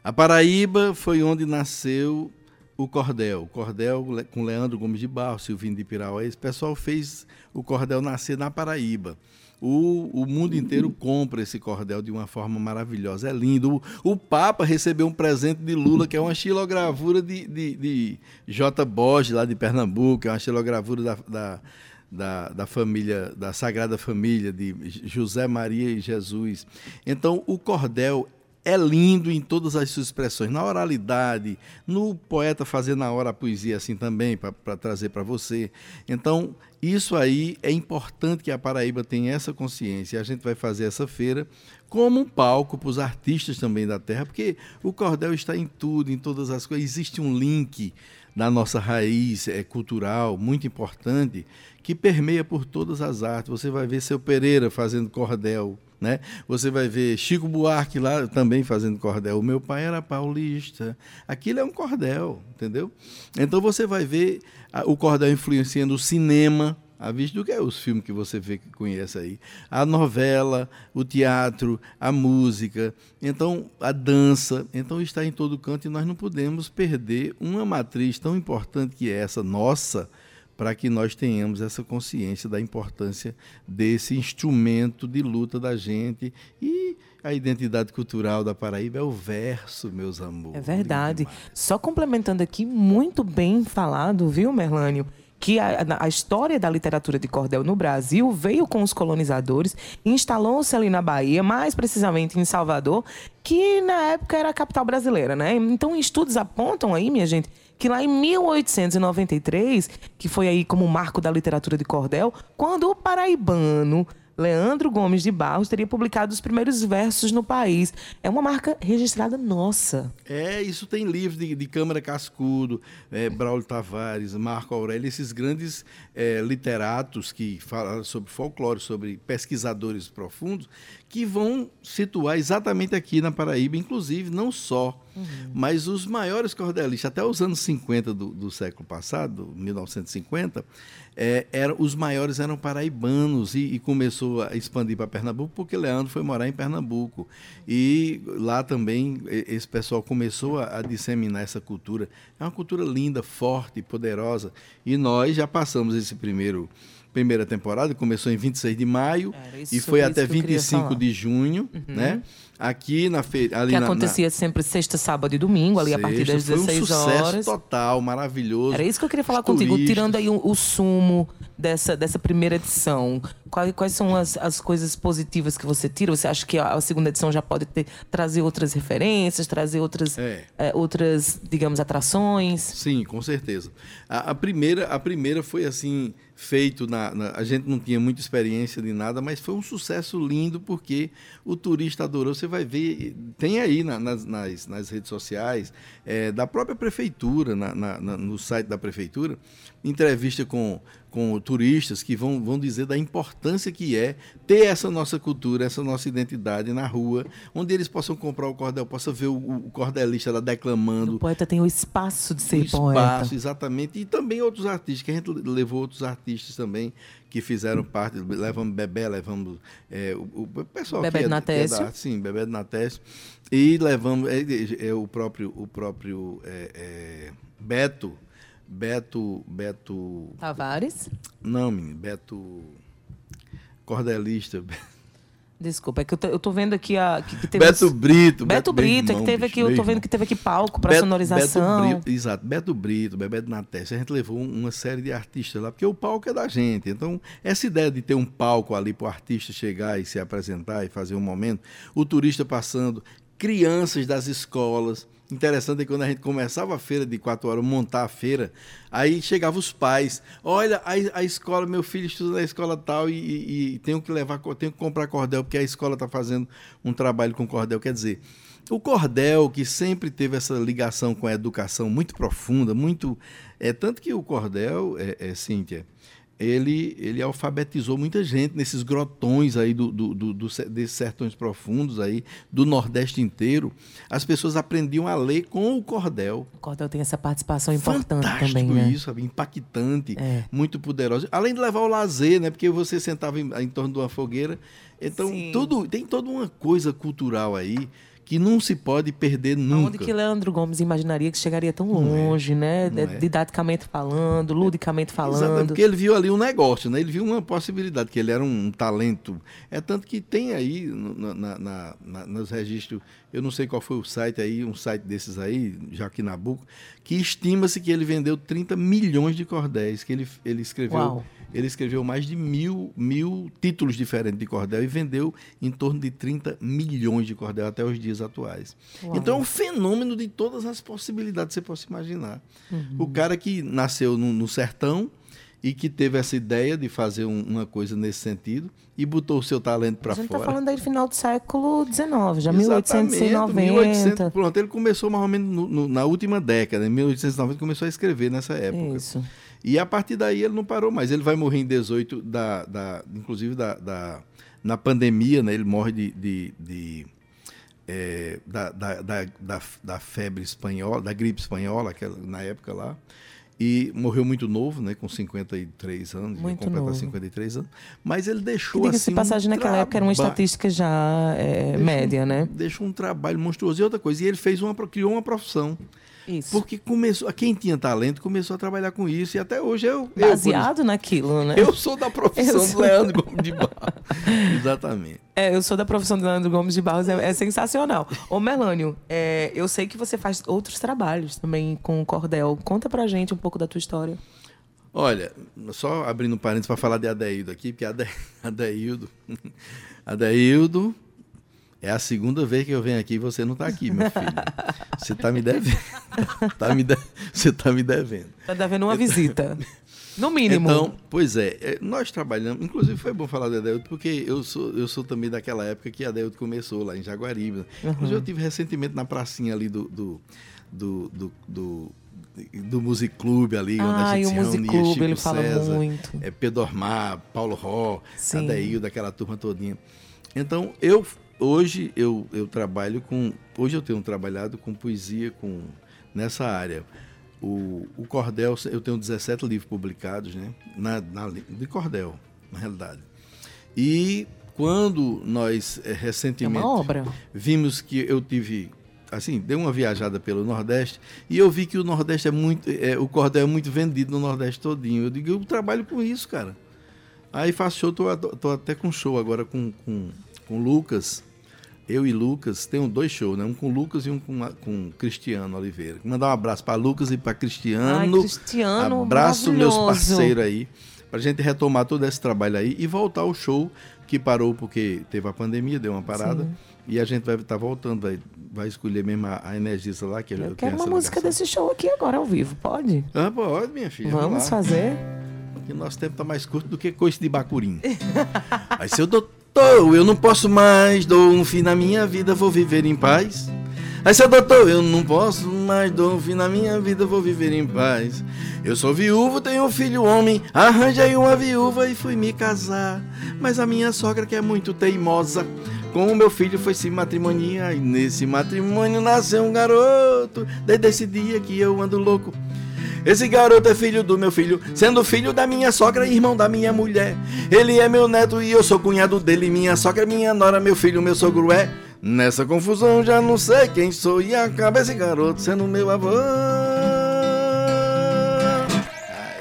A Paraíba foi onde nasceu o Cordel. O Cordel com Leandro Gomes de Barro, Silvinho de Pirauá. Esse pessoal fez o Cordel nascer na Paraíba. O, o mundo inteiro compra esse cordel de uma forma maravilhosa. É lindo. O, o Papa recebeu um presente de Lula, que é uma xilogravura de, de, de J. Borges, lá de Pernambuco. É uma xilogravura da, da, da, da família, da Sagrada Família, de José Maria e Jesus. Então, o cordel é lindo em todas as suas expressões, na oralidade, no poeta fazer na hora a poesia assim também, para trazer para você. Então, isso aí é importante que a Paraíba tenha essa consciência. A gente vai fazer essa feira como um palco para os artistas também da terra, porque o cordel está em tudo, em todas as coisas. Existe um link da nossa raiz é, cultural muito importante que permeia por todas as artes. Você vai ver seu Pereira fazendo cordel, né? Você vai ver Chico Buarque lá também fazendo cordel. O meu pai era paulista. Aquilo é um cordel, entendeu? Então você vai ver o cordel influenciando o cinema, a vista do que é os filmes que você vê que conhece aí, a novela, o teatro, a música, então a dança, então está em todo canto e nós não podemos perder uma matriz tão importante que é essa nossa, para que nós tenhamos essa consciência da importância desse instrumento de luta da gente e a identidade cultural da Paraíba é o verso, meus amores. É verdade. Só complementando aqui, muito bem falado, viu, Merlânio? Que a, a história da literatura de cordel no Brasil veio com os colonizadores, instalou-se ali na Bahia, mais precisamente em Salvador, que na época era a capital brasileira, né? Então, estudos apontam aí, minha gente, que lá em 1893, que foi aí como o marco da literatura de cordel, quando o paraibano Leandro Gomes de Barros teria publicado os primeiros versos no país. É uma marca registrada nossa. É, isso tem livros de, de Câmara Cascudo, é, Braulio Tavares, Marco Aurélio, esses grandes é, literatos que falam sobre folclore, sobre pesquisadores profundos, que vão situar exatamente aqui na Paraíba, inclusive não só, mas os maiores cordelistas, até os anos 50 do, do século passado, 1950, é, eram, os maiores eram paraibanos e, e começou a expandir para Pernambuco porque Leandro foi morar em Pernambuco. E lá também esse pessoal começou a, a disseminar essa cultura. É uma cultura linda, forte, poderosa. E nós já passamos esse primeiro primeira temporada, começou em 26 de maio Era e foi até que eu queria 25 falar. de junho, né? Aqui na feira, Que na- na- acontecia sempre sexta, sábado e domingo, ali a partir Sexta, das foi 16 um sucesso horas. total, maravilhoso. Era isso que eu queria falar Os contigo, turistas. tirando aí o, o sumo dessa, dessa primeira edição. Quais, quais são as, as coisas positivas que você tira? Você acha que a, segunda edição já pode ter, trazer outras referências, trazer outras, É. eh, outras, digamos, atrações? Sim, com certeza. A, a primeira, a primeira foi assim feito na, na- a gente não tinha muita experiência de nada, mas foi um sucesso lindo porque o turista adorou. Você vai ver, tem aí na- nas, nas, nas redes sociais eh, da própria prefeitura, na- na- na- no site da prefeitura, entrevista com com turistas que vão, vão dizer da importância que é ter essa nossa cultura, essa nossa identidade na rua, onde eles possam comprar o cordel, possam ver o, o cordelista lá declamando, O poeta tem o espaço de ser o espaço, poeta. exatamente. E também outros artistas, que a gente levou outros artistas também que fizeram parte, levamos Bebé, levamos é, o, o pessoal Bebé que é, que é da, sim, Bebé do Natécio. E levamos é, é, é, o próprio, o próprio é, é, Beto, Beto, Beto, Tavares? não, menino, Beto cordelista, [LAUGHS] Desculpa, é que eu tô, eu tô vendo aqui a, que, que teve Beto uns- Brito. Beto meu Brito, é irmão, que teve bicho, aqui, eu tô vendo que teve aqui palco para Beto- sonorização. Beto Brito, exato, Beto Brito, Bebé do Natés, a gente levou um- uma série de artistas lá, porque o palco é da gente. Então, essa ideia de ter um palco ali para o artista chegar e se apresentar e fazer um momento, o turista passando, crianças das escolas. Interessante é quando a gente começava a feira de quatro horas, montar a feira, aí chegavam os pais. Olha, a, a escola, meu filho estuda na escola tal e, e- e tenho que levar, tenho que comprar cordel, porque a escola está fazendo um trabalho com cordel. Quer dizer, o cordel, que sempre teve essa ligação com a educação muito profunda, muito. É, tanto que o cordel, é, é, Cíntia, ele, ele alfabetizou muita gente nesses grotões aí do, do, do, do, desses sertões profundos aí, do Nordeste inteiro. As pessoas aprendiam a ler com o cordel. O cordel tem essa participação importante Fantástico também, né? isso, impactante, É. muito poderoso. Além de levar o lazer, né? Porque você sentava em, em torno de uma fogueira. Então, Sim. tudo, tem toda uma coisa cultural aí que não se pode perder nunca. Onde que Leandro Gomes imaginaria que chegaria tão é. longe, né? Não é. Didaticamente falando, ludicamente Exato, falando. porque ele viu ali um negócio, né? Ele viu uma possibilidade, que ele era um talento. É tanto que tem aí na, na- na- na- nos registros, eu não sei qual foi o site aí, um site desses aí, Joaquim Nabuco, que estima-se que ele vendeu 30 milhões de cordéis, que ele, ele escreveu. Uau. Ele escreveu mais de mil, mil títulos diferentes de cordel e vendeu em torno de 30 milhões de cordel até os dias atuais. Uau. Então é um fenômeno de todas as possibilidades que você possa imaginar. Uhum. O cara que nasceu no, no sertão e que teve essa ideia de fazer um- uma coisa nesse sentido e botou o seu talento para A gente fora. está falando aí do final do século XIX, já Exatamente, 1890. 1800, pronto, ele começou mais ou menos no- no- na última década, em 1890, começou a escrever nessa época. Isso. E a partir daí ele não parou mais. Ele vai morrer em 18, da, da, inclusive da, da- na pandemia, né? ele morre de. de- de, é, da, da, da, da, febre espanhola, da gripe espanhola, na época lá. E morreu muito novo, né? Com 53 anos, Muito completar novo. 53 anos. Mas ele Que deixou diga-se assim. passagem, um naquela época era uma traba- estatística já é, um- média, né? Deixou um trabalho monstruoso. E outra coisa, e ele fez uma, criou uma profissão. Isso. Porque começou, quem tinha talento começou a trabalhar com isso. E até hoje eu. eu, Baseado naquilo, né? eu sou da profissão Eu do sou- Leandro Gomes de Barros. [LAUGHS] Exatamente. É, eu sou da profissão de Leandro Gomes de Barros, é, é sensacional. Ô, Melânio, é, eu sei que você faz outros trabalhos também com o cordel. Conta pra gente um pouco da tua história. Olha, só abrindo um parênteses para falar de Adeildo aqui, porque Ade, [LAUGHS] Adeildo. [LAUGHS] Adeildo é a segunda vez que eu venho aqui e você não está aqui, meu filho. Você está me devendo. Tá me de- Você está me devendo. Tá devendo uma visita. No mínimo. Então, pois é, é, nós trabalhamos, inclusive foi bom falar de Adeildo, porque eu sou, eu sou também daquela época que Adeildo começou lá em Jaguaribe. Inclusive eu tive recentemente na pracinha ali do, do, do, do, do, do Music Club ali, onde a Ah, gente o se reunia, Club, Chico ele fala César, muito. É, Pedro Ormar, Paulo Ró, Sim. Adeildo, aquela turma todinha. Então, eu hoje eu, eu trabalho com. Hoje eu tenho trabalhado com poesia com, nessa área. O, o Cordel, eu tenho 17 livros publicados, né? Na, na, de Cordel, na realidade. E quando nós eh, É recentemente obra. vimos que eu tive assim dei uma viajada pelo Nordeste e eu vi que o Nordeste é muito é, o cordel é muito vendido no Nordeste todinho eu digo eu trabalho com isso cara aí faço show tô, tô até com show agora com, com, com Lucas eu e Lucas tenho dois shows né um com Lucas e um com, com Cristiano Oliveira mandar um abraço para Lucas e para Cristiano Ai, Cristiano, abraço meus parceiros aí pra gente retomar todo esse trabalho aí e voltar ao show que parou porque teve a pandemia, deu uma parada. Sim. E a gente vai estar voltando, vai, vai escolher mesmo a, a Energista lá, que Eu tenho quero uma música desse show aqui agora ao vivo, pode? Ah, pode, minha filha. Vamos fazer? Que nosso tempo tá mais curto do que coice de bacurim. [LAUGHS] Aí, seu doutor, eu não posso mais, dou um fim na minha vida, vou viver em paz. Aí, seu doutor, eu não posso mais, dou um fim na minha vida, vou viver em paz. Eu sou viúvo, tenho um filho homem, arranjei uma viúva e fui me casar. Mas a minha sogra, que é muito teimosa, com o meu filho foi se matrimoniar. E nesse matrimônio nasceu um garoto, desde esse dia que eu ando louco. Esse garoto é filho do meu filho, sendo filho da minha sogra e irmão da minha mulher. Ele é meu neto e eu sou cunhado dele. Minha sogra, é minha nora, meu filho, meu sogro é. Nessa confusão já não sei quem sou e acaba esse garoto sendo meu avô.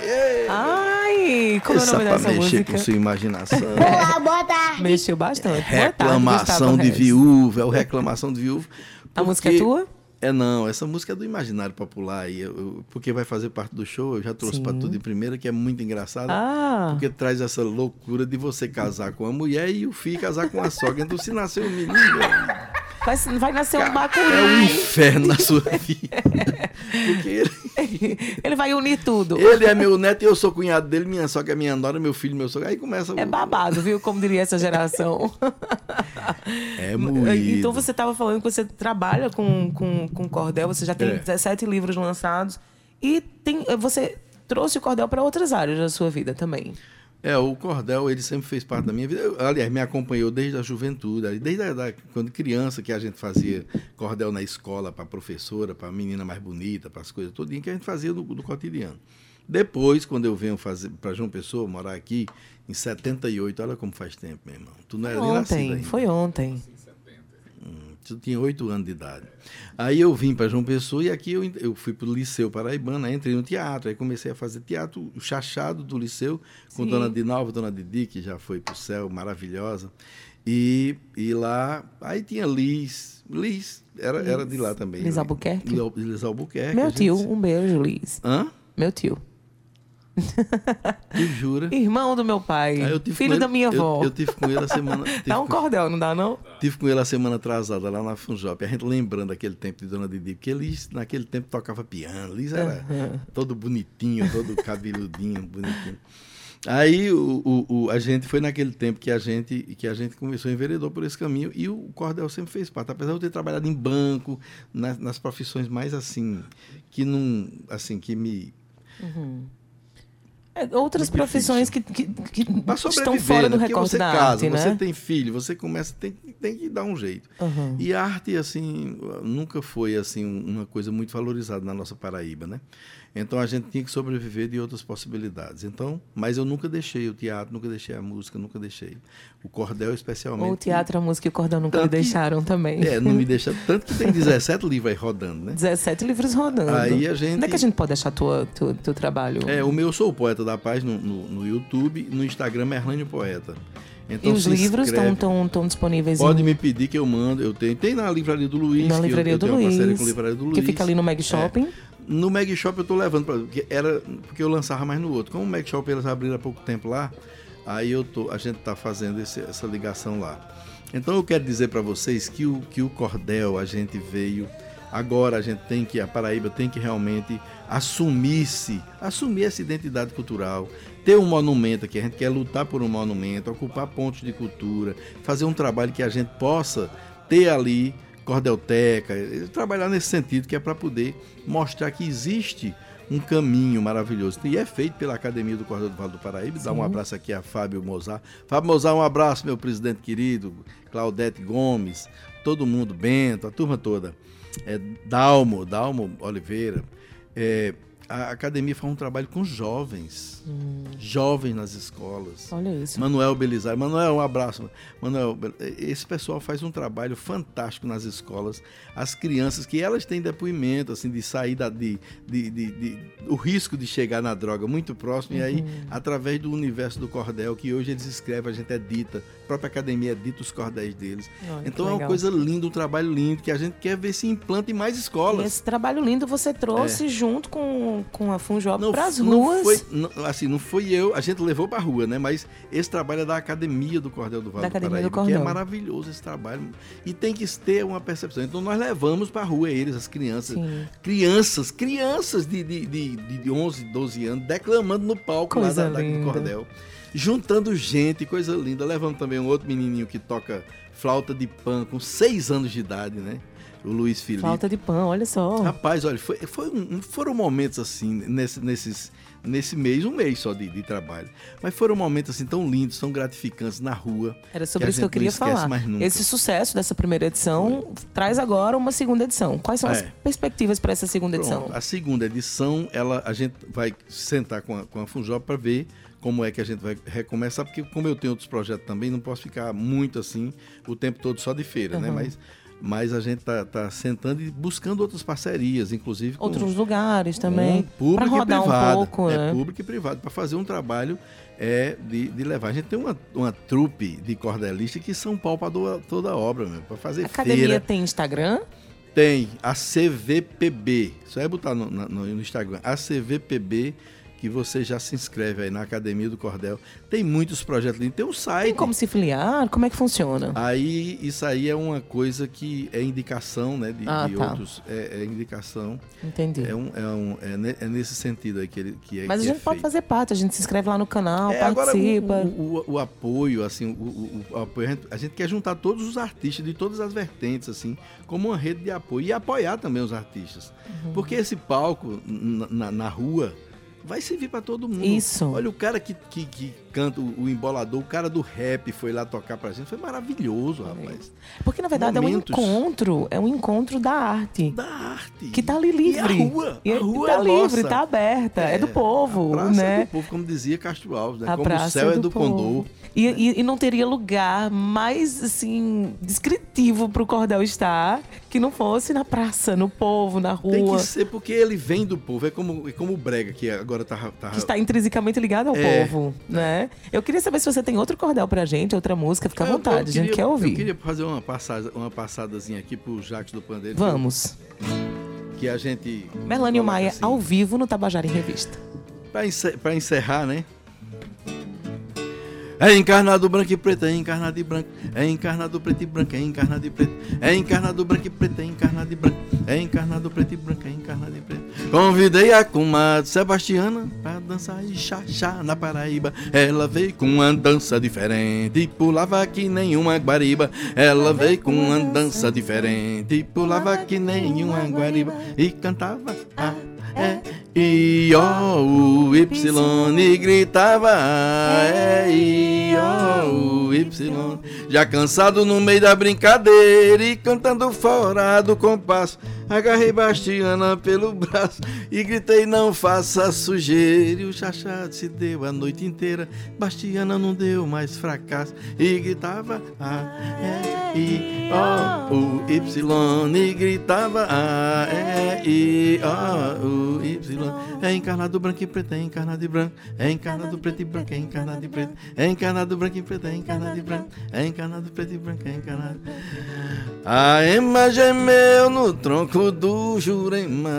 Aê! Ai, como é o Essa nome dessa mexer música? com sua imaginação. [LAUGHS] Mexeu bastante. Boa tarde, reclamação Gustavo de viúva, é o reclamação de viúva. A música é tua? É não, essa música é do imaginário popular eu- eu- porque vai fazer parte do show, eu já trouxe pra tudo em primeira, que é muito engraçado. Ah, Porque traz essa loucura de você casar com a mulher e o filho casar com a sogra. Então, se nascer um menino, vai, vai nascer um é um bacuri. inferno na sua vida. Porque ele, [LAUGHS] Ele vai unir tudo. ele é meu neto e eu sou cunhado dele, minha sogra é minha nora, meu filho, meu sogro. Aí começa o- É babado, viu? Como diria essa geração. [LAUGHS] É moído. Então você estava falando que você trabalha com, com, com cordel, você já tem É. 17 livros lançados. E tem, você trouxe o cordel para outras áreas da sua vida também. É, o cordel, ele sempre fez parte da minha vida. Eu, aliás, me acompanhou desde a juventude, desde a, da, quando criança que a gente fazia cordel na escola para professora, para menina mais bonita, para as coisas todinhas que a gente fazia no, no cotidiano. Depois, quando eu venho fazer para João Pessoa, morar aqui, em 78, olha como faz tempo, meu irmão. Tu não era nem nascido Ontem, ainda. foi ontem. Tu tinha oito anos de idade. Aí eu vim para João Pessoa e aqui eu, eu fui para o Liceu Paraibana, entrei no teatro. Aí comecei a fazer teatro, o chachado do Liceu, com Sim. Dona Dinalva, Dona Didi, que já foi para o céu, maravilhosa. E, e lá, aí tinha Liz, Liz, era, era de lá também. Liz Albuquerque? Liz, Liz Albuquerque. Meu gente- tio, um beijo, Liz. Hã? Meu tio. Tu jura? Irmão do meu pai. Eu com filho ele- da minha eu- avó. Eu, tive com ele a semana. [LAUGHS] Dá um cordel, não dá não? Tive com ele a semana atrasada lá na Funjop. A gente lembrando aquele tempo de Dona Didi, porque Liz naquele tempo tocava piano. Liz era todo bonitinho, todo cabeludinho, bonitinho. Aí o, o- o- a gente foi naquele tempo que a gente que a gente começou a enveredou por esse caminho e o cordel sempre fez parte. Apesar de eu ter trabalhado em banco, nas, nas profissões mais assim que não assim que me É, outras Muito profissões que, que, que estão fora né? do recorte você da casa, arte, você né? tem filho, você começa tem, tem que dar um jeito. Uhum. E a arte assim nunca foi assim uma coisa muito valorizada na nossa Paraíba, né? Então a gente tinha que sobreviver de outras possibilidades. Então, mas eu nunca deixei o teatro, nunca deixei a música, nunca deixei o cordel especialmente. Ou o teatro, a música e o cordel nunca lhe Tanto que- deixaram também. É, não me [LAUGHS] deixa tanto que tem 17 livros aí rodando, né? 17 livros rodando. Aí a gente- Onde é que a gente pode achar tua, tu, teu trabalho? É, o meu eu sou o poeta da paz no, no, no YouTube, no Instagram Merlânio Poeta. Então e os livros estão tão, tão disponíveis Pode em- me pedir que eu mando. Eu tenho. Tem na livraria do Luiz. na que eu- livraria eu, do Luiz, a livraria do Luiz. que fica ali no Mag Shopping. No Mag Shop eu tô levando para porque era porque eu lançava mais no outro. Como o Mag Shop eles abriram há pouco tempo lá, aí eu tô, a gente tá fazendo esse- essa ligação lá. Então eu quero dizer para vocês que o que o cordel a gente veio agora a gente tem que a Paraíba tem que realmente assumir-se, assumir essa identidade cultural, ter um monumento aqui, a gente quer lutar por um monumento, ocupar pontos de cultura, fazer um trabalho que a gente possa ter ali cordelteca, trabalhar nesse sentido que é para poder mostrar que existe um caminho maravilhoso. E é feito pela Academia do Cordel do Vale do Paraíba. Dá um abraço aqui a Fábio Mozart. Fábio Mozart, um abraço, meu presidente querido, Claudete Gomes, todo mundo, Bento, a turma toda. É, Dalmo, Dalmo Oliveira. É, a academia faz um trabalho com jovens, jovens nas escolas. Olha isso. Manuel Belisário. Manuel, um abraço. Manuel, esse pessoal faz um trabalho fantástico nas escolas. As crianças que elas têm depoimento, assim, de sair da, de, de, de- de- o risco de chegar na droga muito próximo. E aí, através do universo do cordel, que hoje eles escrevem, a gente edita, a própria academia edita os cordéis deles. Olha então é uma coisa linda, um trabalho lindo, que a gente quer ver se implanta em mais E escolas. esse trabalho lindo você trouxe junto com, com a Funjop para as não ruas foi- não- assim, não foi eu, a gente levou pra rua, né? Mas esse trabalho é da Academia do Cordel do Vale Da do Academia do Paraíba, que é Cordel. maravilhoso esse trabalho. E tem que ter uma percepção. Então nós levamos pra rua eles, as crianças. Sim. Crianças, crianças de, de, de, de 11, 12 anos, declamando no palco Coisa lá da, da, do linda. Cordel. Juntando gente, coisa linda. Levamos também um outro menininho que toca flauta de pan com 6 anos de idade, né? O Luiz Felipe. falta de pão, olha só. Rapaz, olha, foi, foi um- foram momentos assim, nesse, nesses, nesse mês, um mês só de, de trabalho. Mas foram momentos assim tão lindos, tão gratificantes na rua. Era sobre a isso que eu queria falar. mais nunca. Esse sucesso dessa primeira edição traz agora uma segunda edição. Quais são as É. perspectivas para essa segunda edição? Pronto, a segunda edição, ela, a gente vai sentar com a, com a Funjop para ver como é que a gente vai recomeçar, porque como eu tenho outros projetos também, não posso ficar muito assim o tempo todo só de feira, né? Uhum. Mas, mas a gente tá, tá sentando e buscando outras parcerias, inclusive com, Outros lugares também. Com Para público e rodar privado. um pouco, é né? público e privado, para fazer um trabalho é, de, de levar. A gente tem uma, uma trupe de cordelistas que são pau para toda a obra, para fazer A academia feira. tem Instagram? Tem a CVPB, só é botar no, no- no Instagram, a CVPB, que você já se inscreve aí na Academia do Cordel. Tem muitos projetos lindos, tem um site. Tem como se filiar? Como é que funciona? Aí isso aí é uma coisa que é indicação, né? De, Ah, de tá. outros. É, é indicação. Entendi. É, um, é, um, é, é nesse sentido aí que, ele, que é Mas a que é gente pode feito. fazer parte, a gente se inscreve lá no canal, É, agora, participa. o, o- o- o apoio, assim, o, o- apoio, a gente, a gente quer juntar todos os artistas de todas as vertentes, assim, como uma rede de apoio e apoiar também os artistas. Uhum. Porque esse palco na- na rua, vai servir para todo mundo. Isso. Olha o cara que, que, que canta o, o embolador, o cara do rap foi lá tocar pra gente, foi maravilhoso, rapaz. Porque, na verdade, Momentos. é um encontro. É um encontro da arte. Da arte. Que tá ali livre. E a rua, E a rua tá é livre, nossa. tá aberta. É, do povo, praça né? É do povo, como dizia Castro Alves, né? A como o céu é do, povo. condor. E, e- e não teria lugar mais, assim, descritivo pro cordel estar que não fosse na praça, no povo, na Tem rua. que ser porque ele vem do povo. É como, é como o Brega, que agora tá. tá Que está intrinsecamente ligado ao É. povo, né? Eu queria saber se você tem outro cordel pra gente, outra música, fica à Eu- eu vontade, a gente queria- quer ouvir. Eu queria fazer uma, passada, uma passadazinha aqui pro Jacques do Pandeiro. Vamos. Que a gente. Melânio coloca Maia, assim. ao vivo no Tabajara em Revista. Pra encerrar, né? É encarnado branco e preto, é encarnado e branco. É encarnado preto e branco, é encarnado e preto. É encarnado branco e preto, é encarnado e branco. É encarnado preto e branco, é encarnado e preto. Convidei a comadre Sebastiana pra dançar e chachá na Paraíba. Ela veio com uma dança diferente e pulava que nenhuma guariba. Ela veio com uma dança diferente e pulava que nenhuma guariba. E cantava a é. I O U Y e gritava. É I O U Y. Já cansado no meio da brincadeira e cantando fora do compasso, agarrei Bastiana pelo braço e gritei não faça sujeira. E o chachado se deu a noite inteira, Bastiana não deu mais fracasso e gritava a é I O U Y e gritava a é I O U Y. É encarnado branco e preto, é encarnado e branco, é encarnado preto e branco, é encarnado e preto, é encarnado branco e preto, é encarnado e branco, é encarnado preto e branco, é encarnado. A ema gemeu no tronco do Jurema,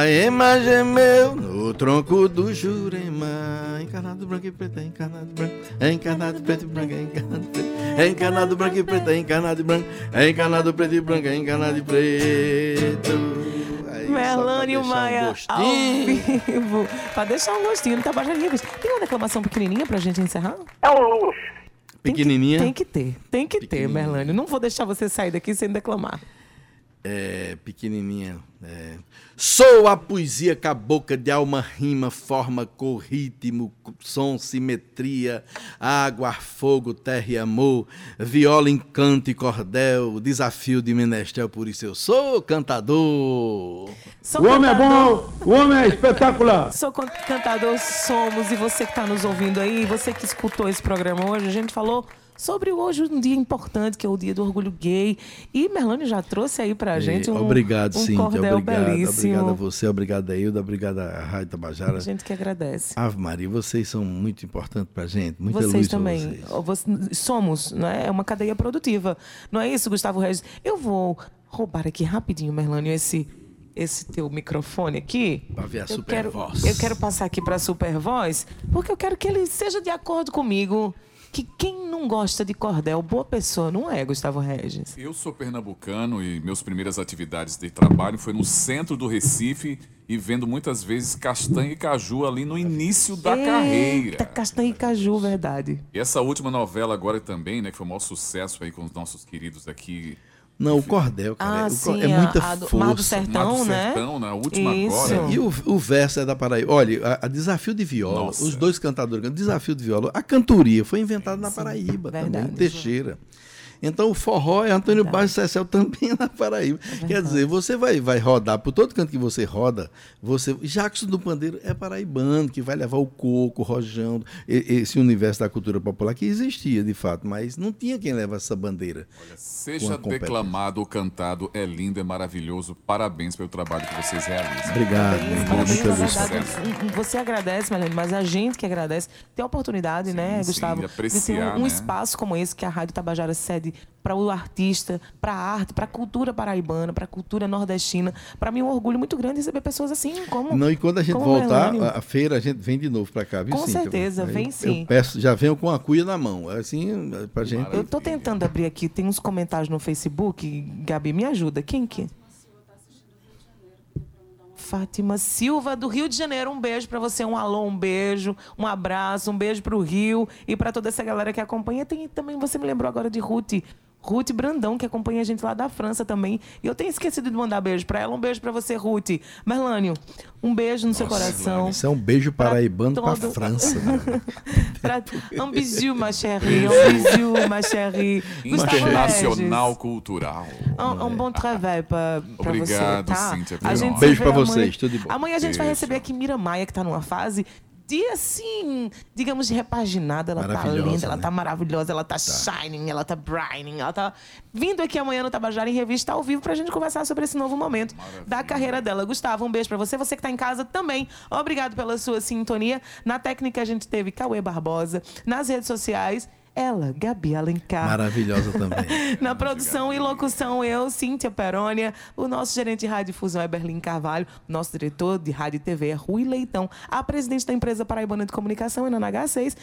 a ema gemeu no tronco do Jurema, encarnado branco e preto, é encarnado branco, é encarnado preto e branco, é encarnado preto, é encarnado branco e preto, é encarnado e branco, é encarnado preto e branco, é encarnado e preto. Melânio deixar um Maia, ao vivo. pra deixar um gostinho no Tabajara em Revista. Tem uma declamação pequenininha pra gente encerrar? É um luxo. Tem que- Pequenininha. Tem que ter, tem que ter, Pequenininha. Merlânio. Não vou deixar você sair daqui sem declamar. É, pequenininha. é. Sou a poesia cabocla de alma, rima, forma, cor, ritmo, som, simetria, água, fogo, terra e amor, viola, encanto e cordel, desafio de menestel, por isso eu sou cantador. Sou O homem é cantador- bom, o homem é espetacular. Sou can- cantador, somos, e você que está nos ouvindo aí, você que escutou esse programa hoje, a gente falou sobre hoje um dia importante, que é o dia do orgulho gay. E Merlânio já trouxe aí pra gente um, obrigado, um Cíntia, cordel obrigado, belíssimo. obrigado a você, obrigado a Hilda, obrigado a Rádio Tabajara. A gente que agradece. Ave Maria, vocês são muito importantes pra gente, muita vocês luz também. vocês. Somos, né? É uma cadeia produtiva. Não é isso, Gustavo Regis? Eu vou roubar aqui rapidinho, Merlânio, esse esse teu microfone aqui. Pra ver a eu super quero, voz. Eu quero passar aqui para a Super Voz, porque eu quero que ele seja de acordo comigo. Que quem não gosta de cordel, boa pessoa, não é, Gustavo Regis? Eu sou pernambucano e meus primeiras atividades de trabalho foi no centro do Recife e vendo muitas vezes castanha e caju ali no início da Eita, carreira. castanha e caju, verdade. E essa última novela agora também, né, que foi o maior sucesso aí com os nossos queridos aqui. Não, o cordel, cara, Ah, é, sim, é muita a, a do força. Mar do Sertão, Mar do né? Sertão, né? A última Isso. agora. E o, o verso é da Paraíba. Olha, a, a Desafio de Viola, Nossa. os dois cantadores, Desafio de Viola, a cantoria foi inventada na Paraíba verdade. também, em Teixeira. Então o forró é Antônio Baixo Cecel também é na Paraíba. Quer dizer, você vai, vai rodar, por todo canto que você roda, você. Jackson do Pandeiro é paraibano, que vai levar o coco, o rojão, e- esse universo da cultura popular que existia de fato, mas não tinha quem leva essa bandeira. Com Seja declamado ou cantado, é lindo, é maravilhoso. Parabéns pelo trabalho que vocês realizam. Obrigado, Parabéns, parabéns, verdade, você agradece, Marlene, mas a gente que agradece ter a oportunidade, né, sim, Gustavo, apreciar, um, um né? espaço como esse que a Rádio Tabajara cede para o artista, para a arte, para a cultura paraibana, para a cultura nordestina. Para mim é um orgulho muito grande receber pessoas assim, como Não, e quando a gente voltar, Melânio. a, a feira, a gente vem de novo pra cá, viu, Com Cíntia? certeza, vem eu- sim. Eu peço, já venho com a cuia na mão. Assim, pra gente. Eu tô tentando abrir aqui, tem uns comentários no Facebook. Gabi, me ajuda. Quem que? Fátima Silva, do Rio de Janeiro. Um beijo para você, um alô, um beijo, um abraço, um beijo para o Rio e para toda essa galera que acompanha. Tem também, você me lembrou agora de Ruth. Ruth Brandão, que acompanha a gente lá da França também. E eu tenho esquecido de mandar beijo pra ela. Um beijo pra você, Ruth. Merlânio, um beijo no seu coração. Isso é um beijo paraibano pra, todo- França. né? [LAUGHS] Pra... Um bisou, ma chérie. Um bisou, ma chérie. Gustavo Internacional Cultural. Um, um bom trabalho pra, pra Obrigado, você, tá? Cíntia A gente se Beijo amanhã. vocês, tudo de bom. Amanhã a gente vai Beijo. receber aqui Mira Maia, que tá numa fase de assim, digamos, de repaginada. Ela tá linda, ela né? tá maravilhosa, ela tá, shining, ela tá brining, ela tá vindo aqui amanhã no Tabajara em Revista ao vivo pra gente conversar sobre esse novo momento da carreira dela. Gustavo, um beijo pra você. Você que tá em casa também, obrigado pela sua sintonia. Na técnica a gente teve Cauê Barbosa, nas redes sociais. Ela, Gabi Alencar. Maravilhosa também. [LAUGHS] Na produção e locução, eu, Cíntia Perônia, o nosso gerente de rádio e difusão é Berlim Carvalho, nosso diretor de rádio e TV é Rui Leitão, a presidente da empresa Paraibana de Comunicação é Nana H6